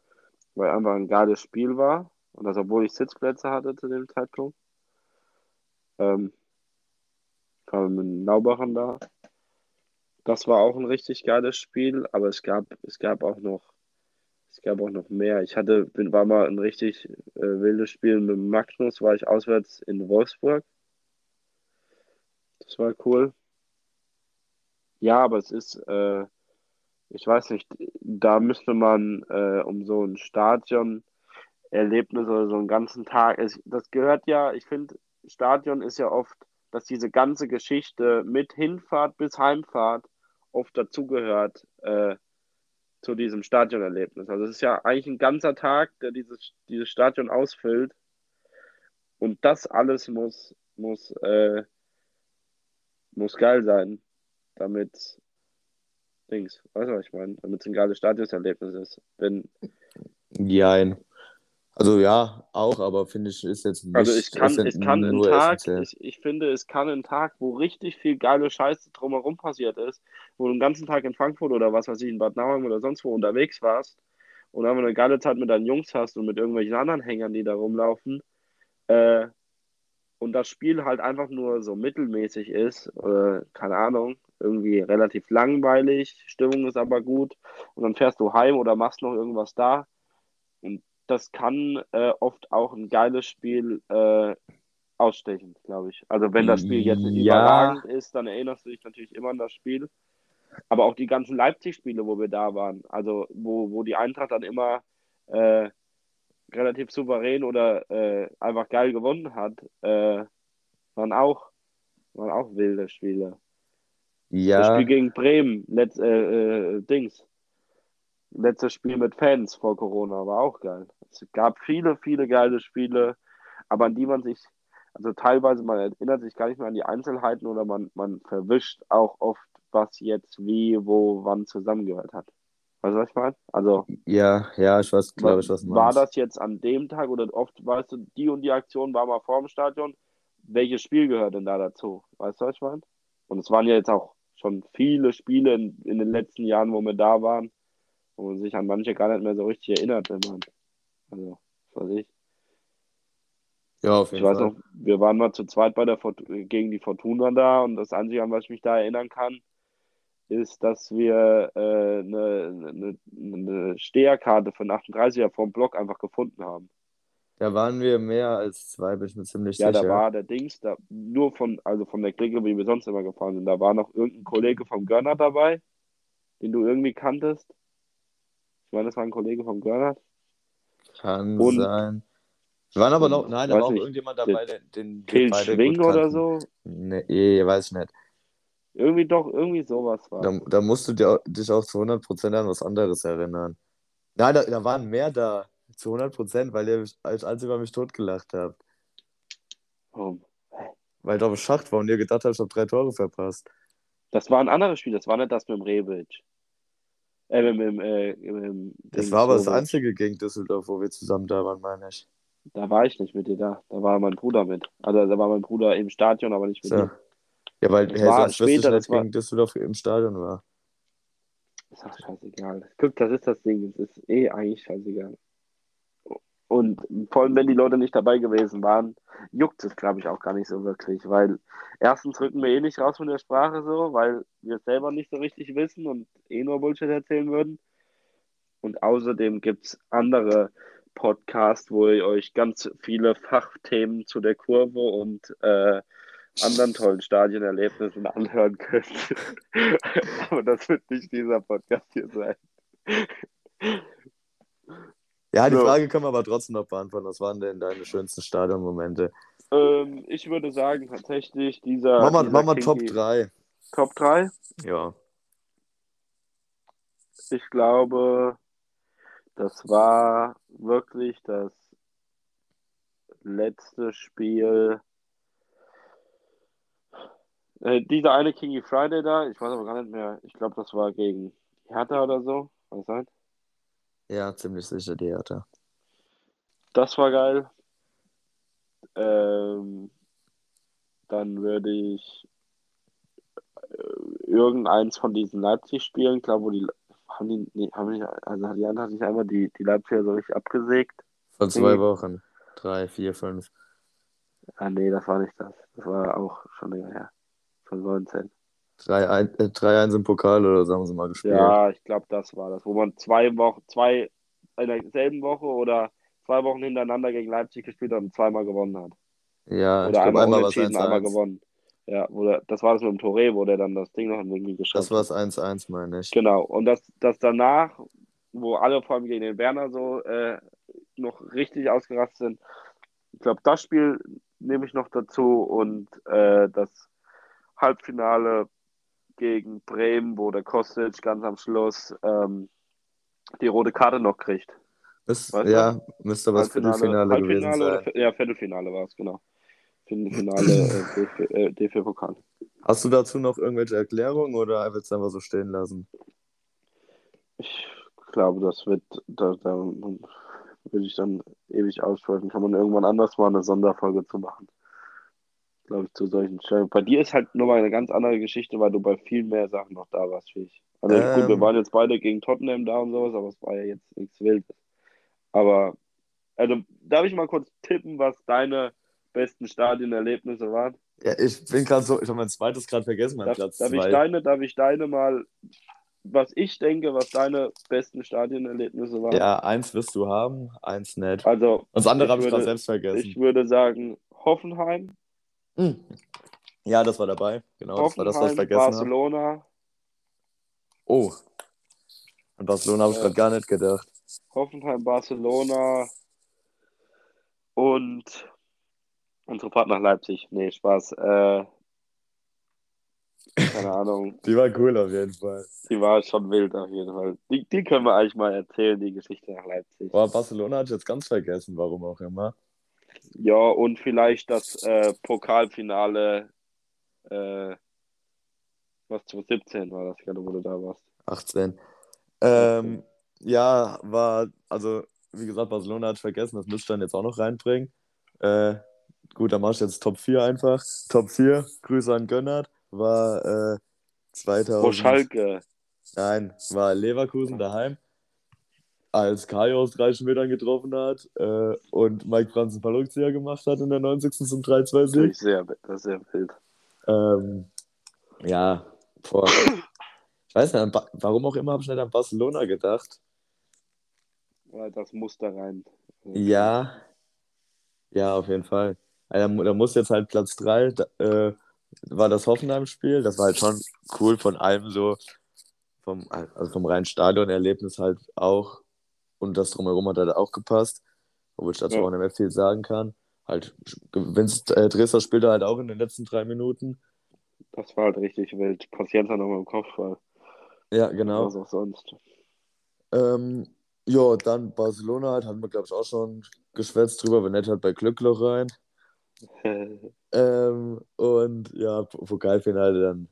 Weil einfach ein geiles Spiel war. Und das, obwohl ich Sitzplätze hatte zu dem Zeitpunkt. Ähm, kam mit Naubachern da. Das war auch ein richtig geiles Spiel, aber es gab, es gab auch noch es gab auch noch mehr. Ich hatte, bin, war mal ein richtig äh, wildes Spiel mit Magnus, war ich auswärts in Wolfsburg. Das war cool. Ja, aber es ist, äh, ich weiß nicht, da müsste man äh, um so ein Stadion-Erlebnis oder so einen ganzen Tag, es, das gehört ja, ich finde, Stadion ist ja oft, dass diese ganze Geschichte mit Hinfahrt bis Heimfahrt oft dazugehört. Äh, zu diesem Stadionerlebnis. Also es ist ja eigentlich ein ganzer Tag, der dieses, dieses Stadion ausfüllt. Und das alles muss, muss, äh, muss geil sein, damit Dings, weißt du, was ich meine? Damit es ein geiles Stadionerlebnis ist. Wenn. Jein. Also ja, auch, aber finde ich, ist jetzt nicht. Also ich kann, es kann ein Tag, ich, ich, finde, es kann ein Tag, wo richtig viel geile Scheiße drumherum passiert ist, wo du den ganzen Tag in Frankfurt oder was weiß ich, in Bad Nauheim oder sonst wo unterwegs warst und einfach eine geile Zeit mit deinen Jungs hast und mit irgendwelchen anderen Hängern, die da rumlaufen, äh, und das Spiel halt einfach nur so mittelmäßig ist, oder keine Ahnung, irgendwie relativ langweilig, Stimmung ist aber gut und dann fährst du heim oder machst noch irgendwas da und das kann äh, oft auch ein geiles Spiel äh, ausstechen, glaube ich. Also wenn das Spiel jetzt ja. überragend ist, dann erinnerst du dich natürlich immer an das Spiel. Aber auch die ganzen Leipzig-Spiele, wo wir da waren, also wo, wo die Eintracht dann immer äh, relativ souverän oder äh, einfach geil gewonnen hat, äh, waren auch waren auch wilde Spiele. Ja. Das Spiel gegen Bremen, letzt, äh, äh, Dings. Letztes Spiel mit Fans vor Corona war auch geil. Es gab viele, viele geile Spiele, aber an die man sich, also teilweise man erinnert sich gar nicht mehr an die Einzelheiten oder man, man verwischt auch oft, was jetzt wie, wo, wann zusammengehört hat. Weißt du, was ich meine? Also, ja, ja, ich weiß, glaube ich, was du War das jetzt an dem Tag oder oft, weißt du, die und die Aktion war mal vor dem Stadion? Welches Spiel gehört denn da dazu? Weißt du, was ich meine? Und es waren ja jetzt auch schon viele Spiele in, in den letzten Jahren, wo wir da waren, wo man sich an manche gar nicht mehr so richtig erinnert, wenn man. Also, was weiß ich. Ja, auf jeden ich Fall. weiß noch, wir waren mal zu zweit bei der Fort gegen die Fortuna da und das Einzige, an was ich mich da erinnern kann, ist, dass wir äh, eine, eine, eine Steherkarte von 38er vom Block einfach gefunden haben. Da waren wir mehr als zwei, bin ich mir ziemlich ja, sicher. Ja, da war der Dings, da nur von, also von der Clique, wie wir sonst immer gefahren sind. Da war noch irgendein Kollege vom Görner dabei, den du irgendwie kanntest. Ich meine, das war ein Kollege vom Görner. Kann Und, sein. Wir waren aber noch, nein, da war auch nicht, irgendjemand dabei, den, den Till Schwing oder so? Nee, weiß ich nicht. Irgendwie doch, irgendwie sowas war. Da, da musst du dir, dich auch zu 100% an was anderes erinnern. Nein, da, da waren mehr da. Zu 100 Prozent, weil ihr als einziger mich totgelacht habt. Warum? Weil ich auf dem Schacht war und ihr gedacht habt, ich habe drei Tore verpasst. Das war ein anderes Spiel, das war nicht das mit dem Rebic. Äh, mit, äh, mit, das war aber das einzige gegen Düsseldorf, wo wir zusammen da waren, meine ich. Da war ich nicht mit dir da. Da war mein Bruder mit. Also da war mein Bruder im Stadion, aber nicht mit so. dir. Ja, weil hey, war sonst später, nicht war... gegen Düsseldorf im Stadion war. Ist doch scheißegal. Guck, das ist das Ding. Das ist eh eigentlich scheißegal. Und vor allem, wenn die Leute nicht dabei gewesen waren, juckt es, glaube ich, auch gar nicht so wirklich. Weil erstens rücken wir eh nicht raus von der Sprache so, weil wir es selber nicht so richtig wissen und eh nur Bullshit erzählen würden. Und außerdem gibt es andere Podcasts, wo ihr euch ganz viele Fachthemen zu der Kurve und äh, anderen tollen Stadionerlebnissen anhören könnt. Aber das wird nicht dieser Podcast hier sein. Ja, die so. Frage können wir aber trotzdem noch beantworten. Was waren denn deine schönsten Stadionmomente? Ähm, ich würde sagen, tatsächlich dieser. Mach mal, dieser mach mal Top 3. Top 3? Ja. Ich glaube, das war wirklich das letzte Spiel. Äh, dieser eine Kingy Friday da, ich weiß aber gar nicht mehr, ich glaube, das war gegen Hertha oder so. Was sein? Ja, ziemlich sicher die Hertha. Das war geil. Ähm, dann würde ich äh, irgendeins von diesen Leipzig-Spielen, glaube wo die haben die, nee, haben die, also die hat sich einmal die, die Leipziger so richtig abgesägt. Vor zwei nee. Wochen. Drei, vier, fünf. Ah, nee, das war nicht das. Das war auch schon länger her. Von 19. 3-1 äh, im Pokal oder so haben sie mal gespielt. Ja, ich glaube, das war das, wo man zwei Wochen, zwei in derselben Woche oder zwei Wochen hintereinander gegen Leipzig gespielt hat und zweimal gewonnen hat. Ja, oder einmal, einmal unentschieden, einmal gewonnen. Ja, wo der, das war das mit dem Touré, wo der dann das Ding noch irgendwie geschafft hat. Das war es 1-1, meine ich. Genau, und das, das danach, wo alle vor allem gegen den Werner so äh, noch richtig ausgerastet sind, ich glaube, das Spiel nehme ich noch dazu und äh, das Halbfinale gegen Bremen, wo der Kostic ganz am Schluss ähm, die rote Karte noch kriegt. Ist, ja, müsste was Viertelfinale, Halbfinale gewesen sein. Oder, ja, Viertelfinale war es, genau. Viertelfinale äh, DFB-Pokal. Äh, Hast du dazu noch irgendwelche Erklärungen oder willst du einfach so stehen lassen? Ich glaube, das wird, da, da würde ich dann ewig aussprechen. Kann man irgendwann anders mal eine Sonderfolge zu machen. Glaube ich, zu solchen Stellen. Bei dir ist halt nochmal eine ganz andere Geschichte, weil du bei viel mehr Sachen noch da warst, wie ich. Also ähm, gut, wir waren jetzt beide gegen Tottenham da und sowas, aber es war ja jetzt nichts Wildes. Aber, also, darf ich mal kurz tippen, was deine besten Stadionerlebnisse waren? Ja, ich bin gerade so, ich habe mein zweites gerade vergessen, mein darf, Platz darf Ich deine, darf ich deine mal, was ich denke, was deine besten Stadionerlebnisse waren? Ja, eins wirst du haben, eins nicht. Also, das andere habe ich gerade selbst vergessen. Ich würde sagen, Hoffenheim. Hm. Ja, das war dabei. Genau, das war das, was ich vergessen Barcelona. Hab. Oh. An Barcelona habe ich äh, gerade gar nicht gedacht. Hoffenheim, Barcelona und unsere Fahrt nach Leipzig. Nee, Spaß. Äh, keine Ahnung. Die war cool auf jeden Fall. Die war schon wild auf jeden Fall. Die, die können wir eigentlich mal erzählen, die Geschichte nach Leipzig. Boah, Barcelona hat jetzt ganz vergessen, warum auch immer. Ja, und vielleicht das äh, Pokalfinale, äh, was 2017 war das gerade, wo du da warst. 18. Ähm, ja, war, also, wie gesagt, Barcelona hat vergessen, das müsste dann jetzt auch noch reinbringen. Äh, gut, dann machst du jetzt Top 4 einfach. Top 4, Grüße an Gönnert, war äh, 2000. Pro Schalke. Nein, war Leverkusen daheim, als Kajo aus drei Metern getroffen hat äh, und Mike Franzen Verrückzieher gemacht hat in der 90. zum 3-2-Sieg. Das ist sehr, das ist sehr wild. Ähm, ja, vor weiß nicht, warum auch immer habe ich nicht an Barcelona gedacht. Ja, das muss da rein. Ja, ja, auf jeden Fall. Also, da muss jetzt halt Platz 3, äh, war das Hoffenheim-Spiel. Das war halt schon cool von allem so, vom, also vom reinen Stadionerlebnis halt auch. Und das drumherum hat halt auch gepasst, obwohl ich dazu ja. auch nicht mehr viel sagen kann. Halt, Vince äh, Dresser spielte halt auch in den letzten drei Minuten. Das war halt richtig wild. Passiert hat nochmal im Kopfball. Ja, genau. Was auch sonst. Ähm, ja, dann Barcelona halt, hatten wir, glaube ich, auch schon geschwätzt drüber, wenn nicht halt bei Glückloch rein. ähm, und ja, Pokalfinale dann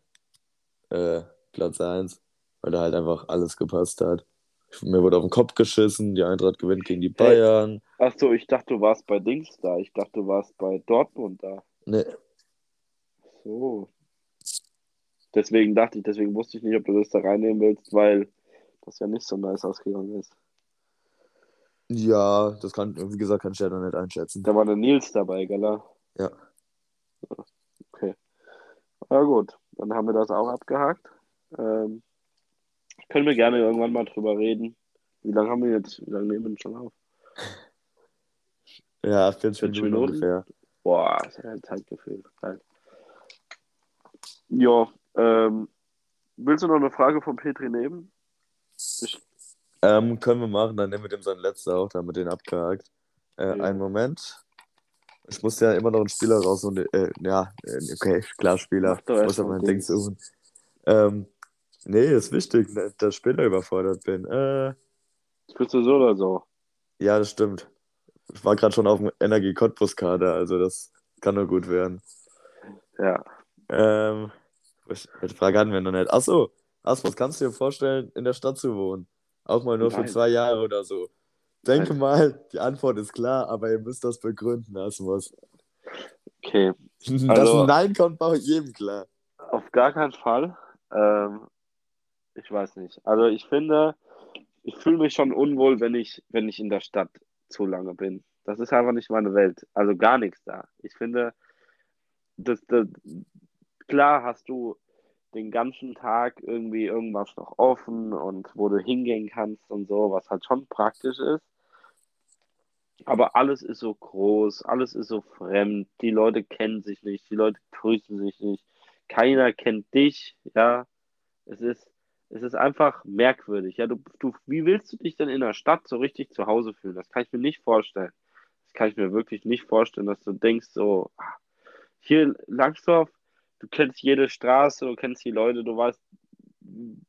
äh, Platz 1, weil da halt einfach alles gepasst hat. Mir wurde auf den Kopf geschissen, die Eintracht gewinnt gegen die Bayern. Hey. Achso, ich dachte, du warst bei Dings da. Ich dachte, du warst bei Dortmund da. Nee. So, Deswegen dachte ich, deswegen wusste ich nicht, ob du das da reinnehmen willst, weil das ja nicht so nice ausgegangen ist. Ja, das kann, wie gesagt, kann ich ja dann nicht einschätzen. Da war der Nils dabei, gell? Ja. Okay. Na gut, dann haben wir das auch abgehakt. Ähm, können wir gerne irgendwann mal drüber reden. Wie lange haben wir jetzt? Wie lange nehmen wir schon auf? Ja, 40, 40 Minuten, Minuten ungefähr. Boah, das ist ja ein Zeitgefühl. Geil. Ja, ähm, willst du noch eine Frage von Petri nehmen? Ich... Ähm, können wir machen, dann nehmen wir dem sein letzter auch, dann mit den abgehakt. Äh, ja. Einen Moment. Ich muss ja immer noch einen Spieler raus und äh, ja, äh, okay, klar, Spieler. Ich muss ja mein Ding suchen. Ähm, nee, ist wichtig, dass ich später überfordert bin. Äh, Spielst du so oder so? Ja, das stimmt. Ich war gerade schon auf dem Energie Cottbus Kader, also das kann nur gut werden. Ja. Ähm, welche Frage hatten wir noch nicht? Achso, Asmus, kannst du dir vorstellen, in der Stadt zu wohnen? Auch mal nur Nein. für zwei Jahre oder so. Denke Nein. mal, die Antwort ist klar, aber ihr müsst das begründen, Asmus. Okay. Also, Dass ein Nein kommt, bei jedem klar. Auf gar keinen Fall. Ähm, ich weiß nicht. Also ich finde, ich fühle mich schon unwohl, wenn ich, wenn ich in der Stadt zu lange bin. Das ist einfach nicht meine Welt. Also gar nichts da. Ich finde, das, das, klar hast du den ganzen Tag irgendwie irgendwas noch offen und wo du hingehen kannst und so, was halt schon praktisch ist. Aber alles ist so groß, alles ist so fremd, die Leute kennen sich nicht, die Leute grüßen sich nicht, keiner kennt dich, ja. Es ist, es ist einfach merkwürdig. Ja, du, du, wie willst du dich denn in der Stadt so richtig zu Hause fühlen? Das kann ich mir nicht vorstellen. Das kann ich mir wirklich nicht vorstellen, dass du denkst, so, ah, hier Langsdorf, du kennst jede Straße, du kennst die Leute, du weißt,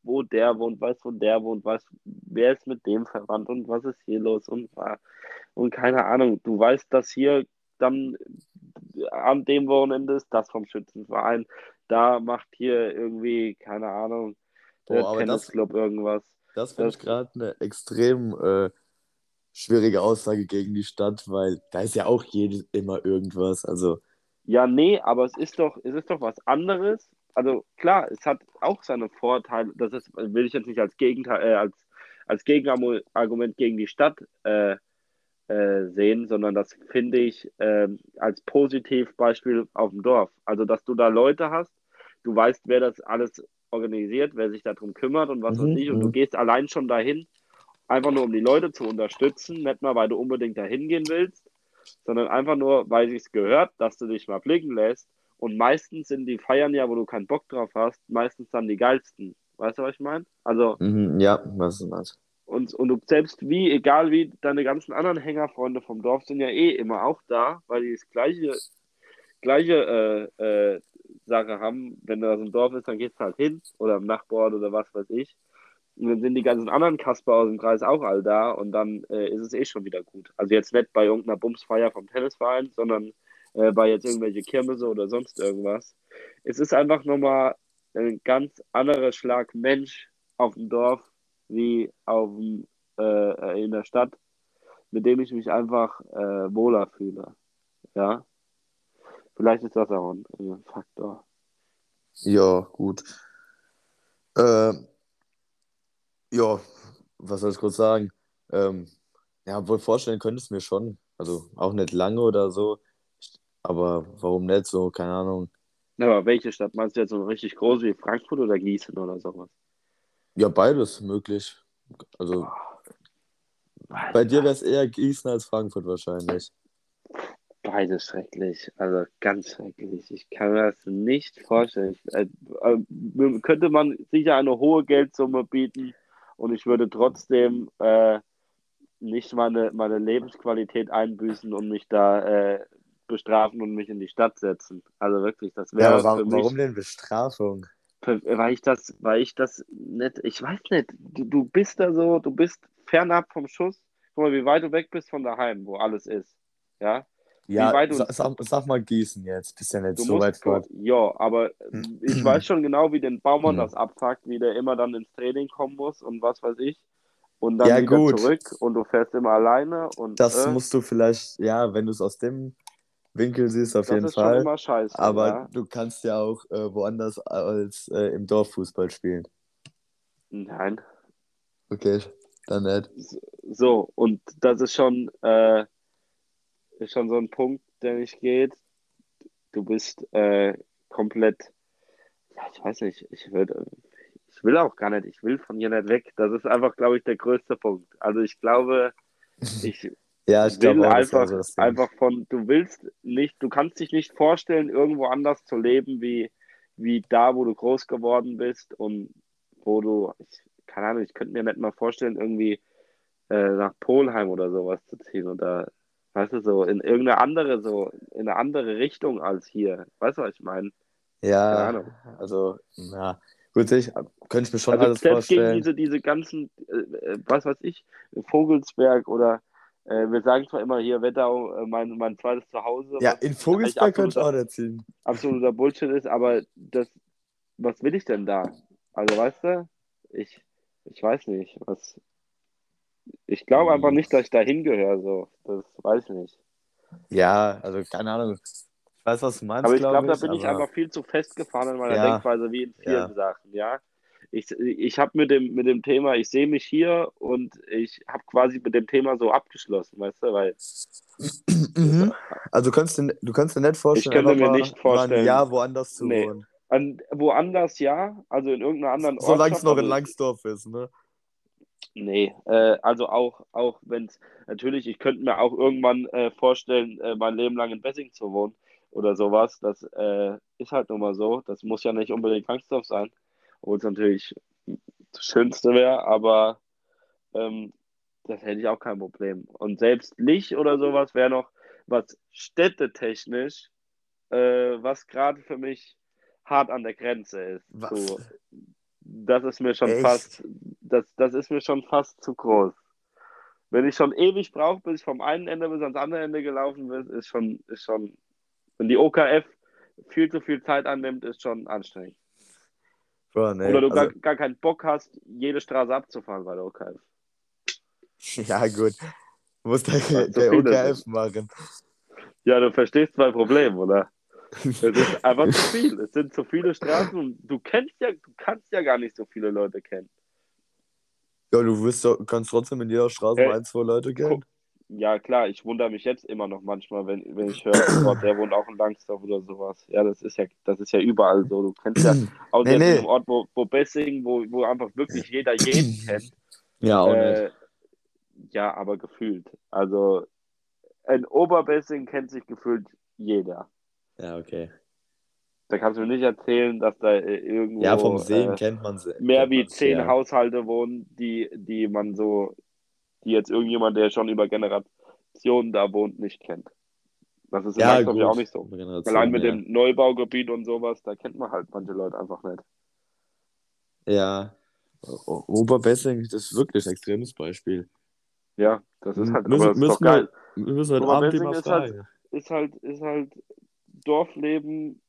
wo der wohnt, weißt, wo der wohnt, weißt, wer ist mit dem verwandt und was ist hier los und, und keine Ahnung. Du weißt, dass hier dann an dem Wochenende ist das vom Schützenverein, da macht hier irgendwie, keine Ahnung, Boah, Tennisclub das, irgendwas. Das finde ich gerade eine extrem äh, schwierige Aussage gegen die Stadt, weil da ist ja auch jedes immer irgendwas. Also Ja, nee, aber es ist doch, es ist doch was anderes. Also klar, es hat auch seine Vorteile. Das ist, will ich jetzt nicht als Gegenteil, äh, als, als Gegenargument gegen die Stadt äh, äh, sehen, sondern das finde ich äh, als Positivbeispiel auf dem Dorf. Also, dass du da Leute hast, du weißt, wer das alles organisiert, wer sich darum kümmert und was mhm, weiß ich, und du mhm. gehst allein schon dahin, einfach nur um die Leute zu unterstützen, nicht mal, weil du unbedingt dahin gehen willst, sondern einfach nur, weil es gehört, dass du dich mal blicken lässt. Und meistens sind die Feiern ja, wo du keinen Bock drauf hast, meistens dann die geilsten. Weißt du, was ich meine? Also. Mhm, ja, was du meinst. Und, und du selbst wie, egal wie, deine ganzen anderen Hängerfreunde vom Dorf sind ja eh immer auch da, weil die das gleiche, gleiche äh, äh, Sache haben. Wenn da so ein Dorf ist, dann gehst du halt hin oder im Nachbarort oder was weiß ich. Und dann sind die ganzen anderen Kasper aus dem Kreis auch all da und dann äh, ist es eh schon wieder gut. Also jetzt nicht bei irgendeiner Bumsfeier vom Tennisverein, sondern äh, bei jetzt irgendwelche Kirmesse oder sonst irgendwas. Es ist einfach nochmal ein ganz anderer Schlag Mensch auf dem Dorf wie auf dem, äh, in der Stadt, mit dem ich mich einfach äh, wohler fühle. Ja. Vielleicht ist das auch ein, Faktor. Ja, gut. Äh, ja, was soll ich kurz sagen? Ähm, ja, wohl vorstellen könntest du mir schon. Also auch nicht lange oder so. Aber warum nicht so? Keine Ahnung. aber welche Stadt? Meinst du jetzt so richtig groß wie Frankfurt oder Gießen oder sowas? Ja, beides möglich. Also oh, bei dir wäre es eher Gießen als Frankfurt wahrscheinlich. Beides schrecklich, also ganz schrecklich. Ich kann mir das nicht vorstellen. Äh, äh, könnte man sicher eine hohe Geldsumme bieten und ich würde trotzdem äh, nicht meine, meine Lebensqualität einbüßen und mich da äh, bestrafen und mich in die Stadt setzen. Also wirklich, das wäre. Ja, warum, warum denn Bestrafung? weil ich das, weil ich das nicht, ich weiß nicht, du, du bist da so, du bist fernab vom Schuss. Guck mal, wie weit du weg bist von daheim, wo alles ist. Ja. Ja, sag, sag, mal Gießen jetzt, bist ja nicht so weit fort. Ja, aber ich weiß schon genau, wie den Baumann das abfuckt, wie der immer dann ins Training kommen muss und was weiß ich. Und dann ja, wieder gut. zurück und du fährst immer alleine. Und, das äh, musst du vielleicht, ja, wenn du es aus dem Winkel siehst, auf das jeden Fall. immer scheiße, Aber ja. du kannst ja auch äh, woanders als äh, im Dorffußball spielen. Nein. Okay, dann nicht. So, und das ist schon, äh, ist schon so ein Punkt, der nicht geht. Du bist äh, komplett, ja, ich weiß nicht, ich würde, ich will auch gar nicht, ich will von hier nicht weg. Das ist einfach, glaube ich, der größte Punkt. Also ich glaube, ich ja, ich glaube einfach, so einfach von, du willst nicht, du kannst dich nicht vorstellen, irgendwo anders zu leben, wie, wie da, wo du groß geworden bist und wo du, ich, keine Ahnung, ich könnte mir nicht mal vorstellen, irgendwie äh, nach Polheim oder sowas zu ziehen oder, weißt du, so in irgendeine andere, so in eine andere Richtung als hier. Weißt du, was ich meine? Ja, also, ja, gut, ich könnte ich mir schon also alles selbst vorstellen. gegen diese, diese ganzen, äh, äh was weiß ich, Vogelsberg oder äh, wir sagen zwar immer hier Wetter, äh, mein, mein zweites Zuhause. Ja, in Vogelsberg könnte ich auch nicht ziehen. Absoluter Bullshit ist, aber das, was will ich denn da? Also, weißt du, ich, ich weiß nicht, was. Ich glaube einfach nicht, dass ich da hingehöre, so. Das weiß ich nicht. Ja, also keine Ahnung. Ich weiß, was du meinst. Aber ich glaube, glaub, da bin aber... ich einfach viel zu festgefahren in meiner ja. Denkweise, wie in vielen ja. Sachen, ja ich, ich habe mit dem, mit dem Thema, ich sehe mich hier und ich habe quasi mit dem Thema so abgeschlossen, weißt du, weil. Mhm. Also du kannst, dir, du kannst dir nicht vorstellen, ich könnte mir mal, nicht vorstellen, ein Jahr woanders zu nee. wohnen. An, woanders ja, also in irgendeiner anderen Ort. Solange es noch in Langsdorf ist, ne? Nee, äh, also auch, auch wenn es, natürlich, ich könnte mir auch irgendwann äh, vorstellen, äh, mein Leben lang in Bessing zu wohnen oder sowas. Das äh, ist halt nun mal so. Das muss ja nicht unbedingt Langsdorf sein obwohl es natürlich das Schönste wäre, aber ähm, das hätte ich auch kein Problem. Und selbst Lich oder sowas wäre noch was städtetechnisch, äh, was gerade für mich hart an der Grenze ist. So, das ist mir schon Echt? fast, das, das ist mir schon fast zu groß. Wenn ich schon ewig brauche, bis ich vom einen Ende bis ans andere Ende gelaufen bin, ist schon, ist schon, wenn die OKF viel zu viel Zeit annimmt, ist schon anstrengend. Boah, nee. Oder du also, gar, gar keinen Bock hast, jede Straße abzufahren bei der OKF. Ja, gut. Du musst der, der OKF machen. Ja, du verstehst mein Problem, oder? Es ist einfach zu viel. Es sind zu viele Straßen und du kennst ja, du kannst ja gar nicht so viele Leute kennen. Ja, du wirst, kannst trotzdem in jeder Straße Äh, mal ein, zwei Leute kennen. Ja, klar, ich wundere mich jetzt immer noch manchmal, wenn, wenn ich höre, Gott, der wohnt auch in Langsdorf oder sowas. Ja, das ist ja, das ist ja überall so. Du kennst ja, außer Nee, nee. Ort, wo, wo Bessing, wo, wo einfach wirklich jeder jeden kennt. Ja, auch nicht. Äh, ja, aber gefühlt. Also, in Oberbessing kennt sich gefühlt jeder. Ja, okay. Da kannst du mir nicht erzählen, dass da äh, irgendwo Ja, vom Sehen äh, kennt man sie. mehr wie zehn ja. Haushalte wohnen, die, die man so, die jetzt irgendjemand, der schon über Generationen da wohnt, nicht kennt. Das ist in Ja, gut. ja auch nicht so. Allein mit ja. dem Neubaugebiet und sowas, da kennt man halt manche Leute einfach nicht. Ja. Oberbessing, das ist wirklich ein extremes Beispiel. Ja, das ist halt, Müssen- aber das ist doch müssen wir- geil. Wir müssen heute Oberbessing ist halt-. Ist halt, ist halt Dorfleben,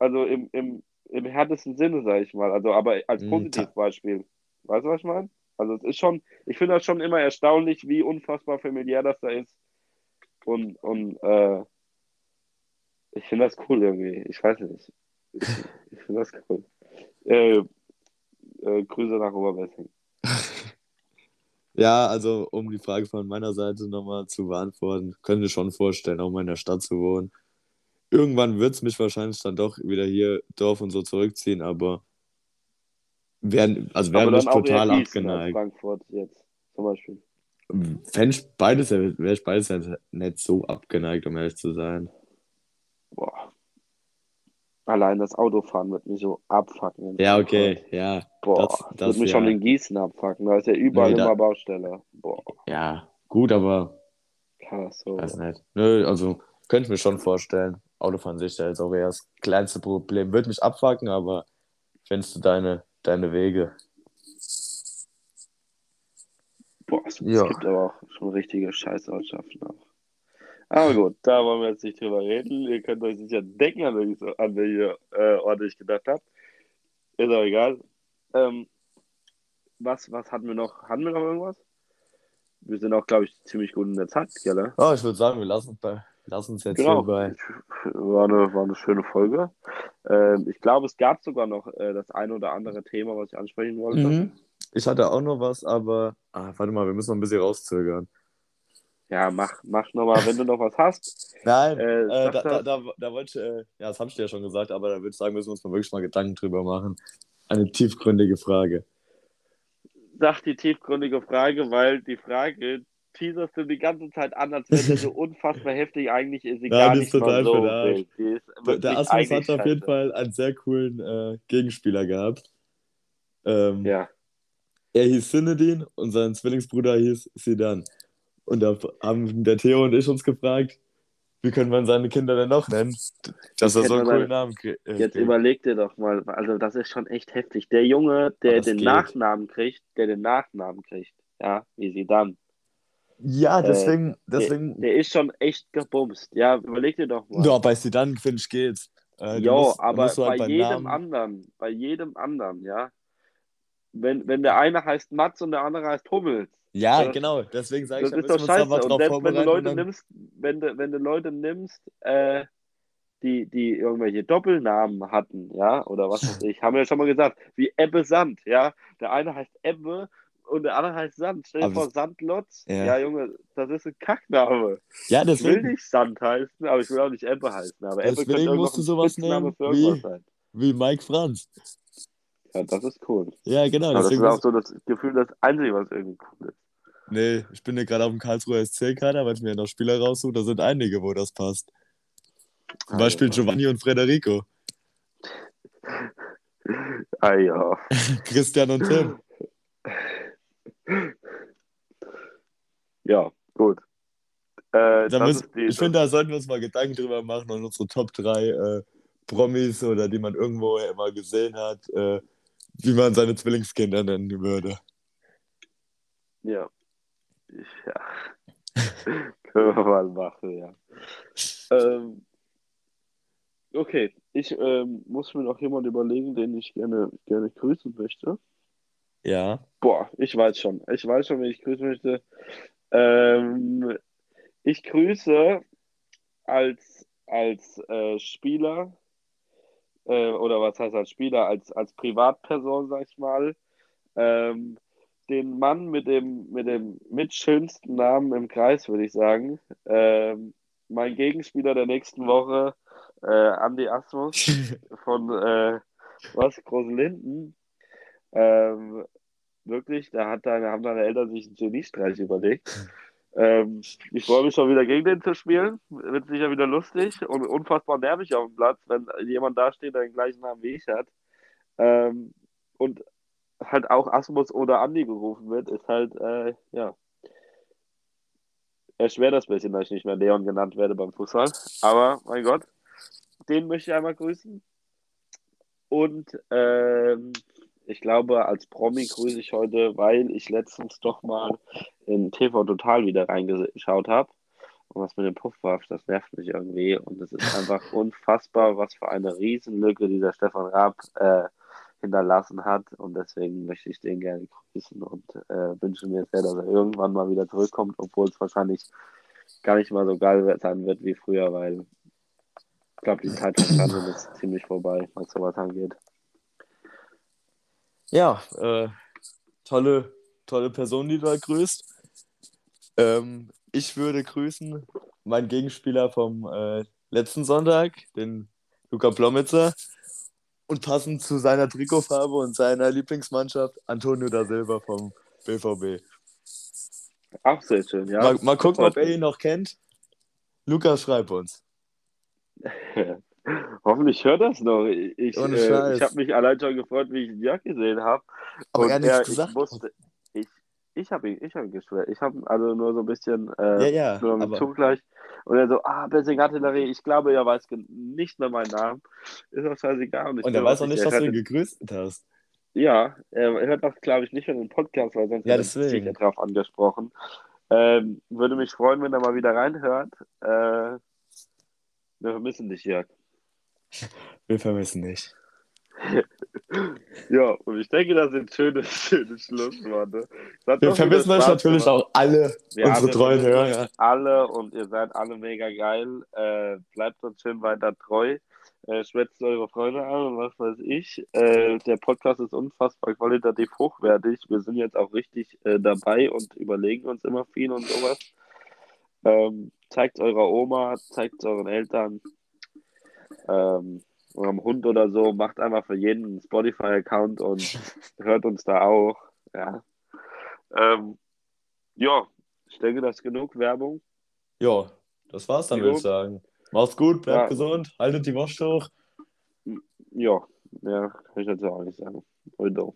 also im, im, im härtesten Sinne, sag ich mal. Also, aber als Mhm, Positivbeispiel. Weißt du, was ich meine? Also, es ist schon, ich finde das schon immer erstaunlich, wie unfassbar familiär das da ist. Und, und, äh, ich finde das cool irgendwie. Ich weiß nicht. Ich, ich finde das cool. Äh, äh, Grüße nach Oberbessing. Ja, also um die Frage von meiner Seite nochmal zu beantworten, könnte ich schon vorstellen, auch mal in der Stadt zu wohnen. Irgendwann wird es mich wahrscheinlich dann doch wieder hier Dorf und so zurückziehen, aber werden, also auch eher total abgeneigt. Frankfurt jetzt, zum Beispiel. Fände ich beides, wäre ich beides nicht so abgeneigt, um ehrlich zu sein. Boah. Allein das Autofahren wird mich so abfucken. Ja, okay, ja, Boah, das- das, wird mich ja. schon in Gießen abfucken. Da ist ja überall Nee, da- immer Baustelle. Boah, ja, gut, aber so. weiß nicht. Nö, also könnte ich mir schon vorstellen. Autofahren sich ja jetzt auch eher das kleinste Problem. Wird mich abfucken, aber findest du deine, deine Wege. Boah, es, Ja. es gibt aber auch schon richtige Scheißortschaften auch. Aber gut, da wollen wir jetzt nicht drüber reden. Ihr könnt euch sicher denken, an welche, an welche äh, Orte ich gedacht habe. Ist auch egal. Ähm, was, was hatten wir noch? Hatten wir noch irgendwas? Wir sind auch, glaube ich, ziemlich gut in der Zeit, gell? Oh, ich würde sagen, wir lassen, bei, lassen uns jetzt Genau. hier bei. War eine, war eine schöne Folge. Ähm, ich glaube, es gab sogar noch äh, das ein oder andere Thema, was ich ansprechen wollte. Mhm. Ich hatte auch noch was, aber. Ah, warte mal, wir müssen noch ein bisschen rauszögern. Ja, mach, mach nochmal, wenn du noch was hast. Nein, Äh, äh, da, da, da, da wollte ich, äh, ja, das habe ich dir ja schon gesagt, aber da würde ich sagen, müssen wir uns mal wirklich mal Gedanken drüber machen. Eine tiefgründige Frage. Sag die tiefgründige Frage, weil die Frage teaserst du die ganze Zeit an, als wenn der so unfassbar heftig eigentlich ist. Sie Ja, gar die nicht ist total mal so für den Arsch. wild. Die ist Der, Asmus hat auf jeden. Fall einen sehr coolen äh, Gegenspieler gehabt. Ähm, Ja, Er hieß Sinedin und sein Zwillingsbruder hieß Sidan. Und da haben der Theo und ich uns gefragt, wie können man seine Kinder denn noch nennen? Dass er so einen coolen Namen kriegt. jetzt überleg dir doch mal, also das ist schon echt heftig. Der Junge, der den geht. Nachnamen kriegt, der den Nachnamen kriegt, ja, wie sie dann. Ja, deswegen, Der, deswegen. der ist schon echt gebumst. Ja, überleg dir doch mal. Ja, bei Sidan, finde ich, geht's. Äh, Jo, musst- aber bei halt beim jedem Namen- anderen, bei jedem anderen, ja. Wenn, wenn der eine heißt Mats und der andere heißt Hummels, Ja, das- genau. Deswegen sage ich, das da ist doch scheiße. mal Und drauf selbst wenn du. Leute dann- nimmst, wenn du, wenn du Leute nimmst, äh, die, die irgendwelche Doppelnamen hatten, ja, oder was weiß ich, haben wir ja schon mal gesagt, wie Ebbe Sand, ja. Der eine heißt Ebbe und der andere heißt Sand. Stell dir vor, Sandlotz. Ja. Ja. Junge, das ist ein Kackname. Ja, Ich will deswegen, nicht Sand heißen, aber ich will auch nicht Ebbe heißen. Aber Ebbe Deswegen musst du sowas nehmen wie- sein. wie Mike Franz. Ja, das ist cool. Ja, genau. Aber das Deswegen ist auch so das Gefühl, das Einzige, was irgendwie cool ist. Nee, ich bin hier gerade auf dem Karlsruher SC-Kader, weil ich mir noch Spieler raussuche. Da sind einige, wo das passt. Zum Ah, Beispiel ja. Giovanni und Federico. Ah ja. Christian und Tim. Ja, gut. Äh, müssen, die, ich finde, da sollten wir uns mal Gedanken drüber machen und unsere Top 3 äh, Promis oder die man irgendwo mal gesehen hat, äh, wie man seine Zwillingskinder nennen würde. Ja. Ja. Können wir mal machen, ja. Ähm, okay, ich ähm, muss mir noch jemanden überlegen, den ich gerne, gerne grüßen möchte. Ja. Boah, ich weiß schon. Ich weiß schon, wen ich grüßen möchte. Ähm, ich grüße als als äh, Spieler, äh, oder was heißt als Spieler, als, als Privatperson, sag ich mal, ähm, den Mann mit dem, mit dem mitschönsten Namen im Kreis, würde ich sagen. Ähm, mein Gegenspieler der nächsten Woche, äh, Andy Asmus von äh, was, Großlinden. Ähm, wirklich, da hat deine, haben deine Eltern sich einen Geniestreich überlegt. Ähm, ich freue mich schon wieder gegen den zu spielen. Wird sicher wieder lustig und unfassbar nervig auf dem Platz, wenn jemand da steht, der den gleichen Namen wie ich hat. Ähm, und halt auch Asmus oder Andi gerufen wird, ist halt, äh, ja, erschwert das bisschen, dass ich nicht mehr Leon genannt werde beim Fußball. Aber, mein Gott, den möchte ich einmal grüßen. Und ähm, ich glaube, als Promi grüße ich heute, weil ich letztens doch mal in TV Total wieder reingeschaut habe. Und was mit dem Puffwaff, das nervt mich irgendwie. Und es ist einfach unfassbar, was für eine Riesenlücke dieser Stefan Raab äh, hinterlassen hat. Und deswegen möchte ich den gerne grüßen und äh, wünsche mir sehr, dass er irgendwann mal wieder zurückkommt, obwohl es wahrscheinlich gar nicht mal so geil sein wird wie früher, weil ich glaube, die Zeit von ist ziemlich vorbei, was sowas angeht. Ja, äh, tolle, tolle Person, die du da grüßt. Ähm, ich würde grüßen meinen Gegenspieler vom äh, letzten Sonntag, den Luca Plomitzer. Und passend zu seiner Trikotfarbe und seiner Lieblingsmannschaft, Antonio da Silva vom BVB. Auch sehr schön, ja. Mal, mal gucken, ob er ihn noch kennt. Lukas, schreib uns. Hoffentlich hört das noch. Ich, äh, ich habe mich allein schon gefreut, wie ich Jörg gesehen habe. Aber er hat nichts gesagt. Ich, musste, ich, ich habe ihn, ich hab ihn geschwört. Ich habe also nur so ein bisschen äh, ja, ja, nur mit Zugleich. Und er so, ah, Bessing Artillerie, ich glaube, er weiß nicht mehr meinen Namen. Ist auch scheißegal. Und, und er weiß auch nicht, dass du ihn gegrüßt hast. Ja, er hört auch, glaube ich, nicht mehr den Podcast, weil sonst ja, hätte ich drauf angesprochen. Ähm, würde mich freuen, wenn er mal wieder reinhört. Äh, wir vermissen dich, Jörg. Wir vermissen dich. ja, und ich denke, das sind schöne, schöne Schlussworte. Wir vermissen euch natürlich gemacht. auch alle, wir unsere treuen Hörer. Alle und ihr seid alle mega geil. Äh, bleibt uns schön weiter treu. Äh, schwätzt eure Freunde an und was weiß ich. Äh, der Podcast ist unfassbar qualitativ hochwertig. Wir sind jetzt auch richtig äh, dabei und überlegen uns immer viel und sowas. Ähm, zeigt eurer Oma, zeigt euren Eltern, ähm, eurem Hund oder so, macht einfach für jeden einen Spotify-Account und hört uns da auch. Ja. Ähm, ja, ich denke, das ist genug Werbung. Ja, das war's dann, würde ich sagen. Macht's gut, bleibt ja. gesund, haltet die Wurst hoch. Ja, ja, kann ich jetzt auch nicht sagen. Heute.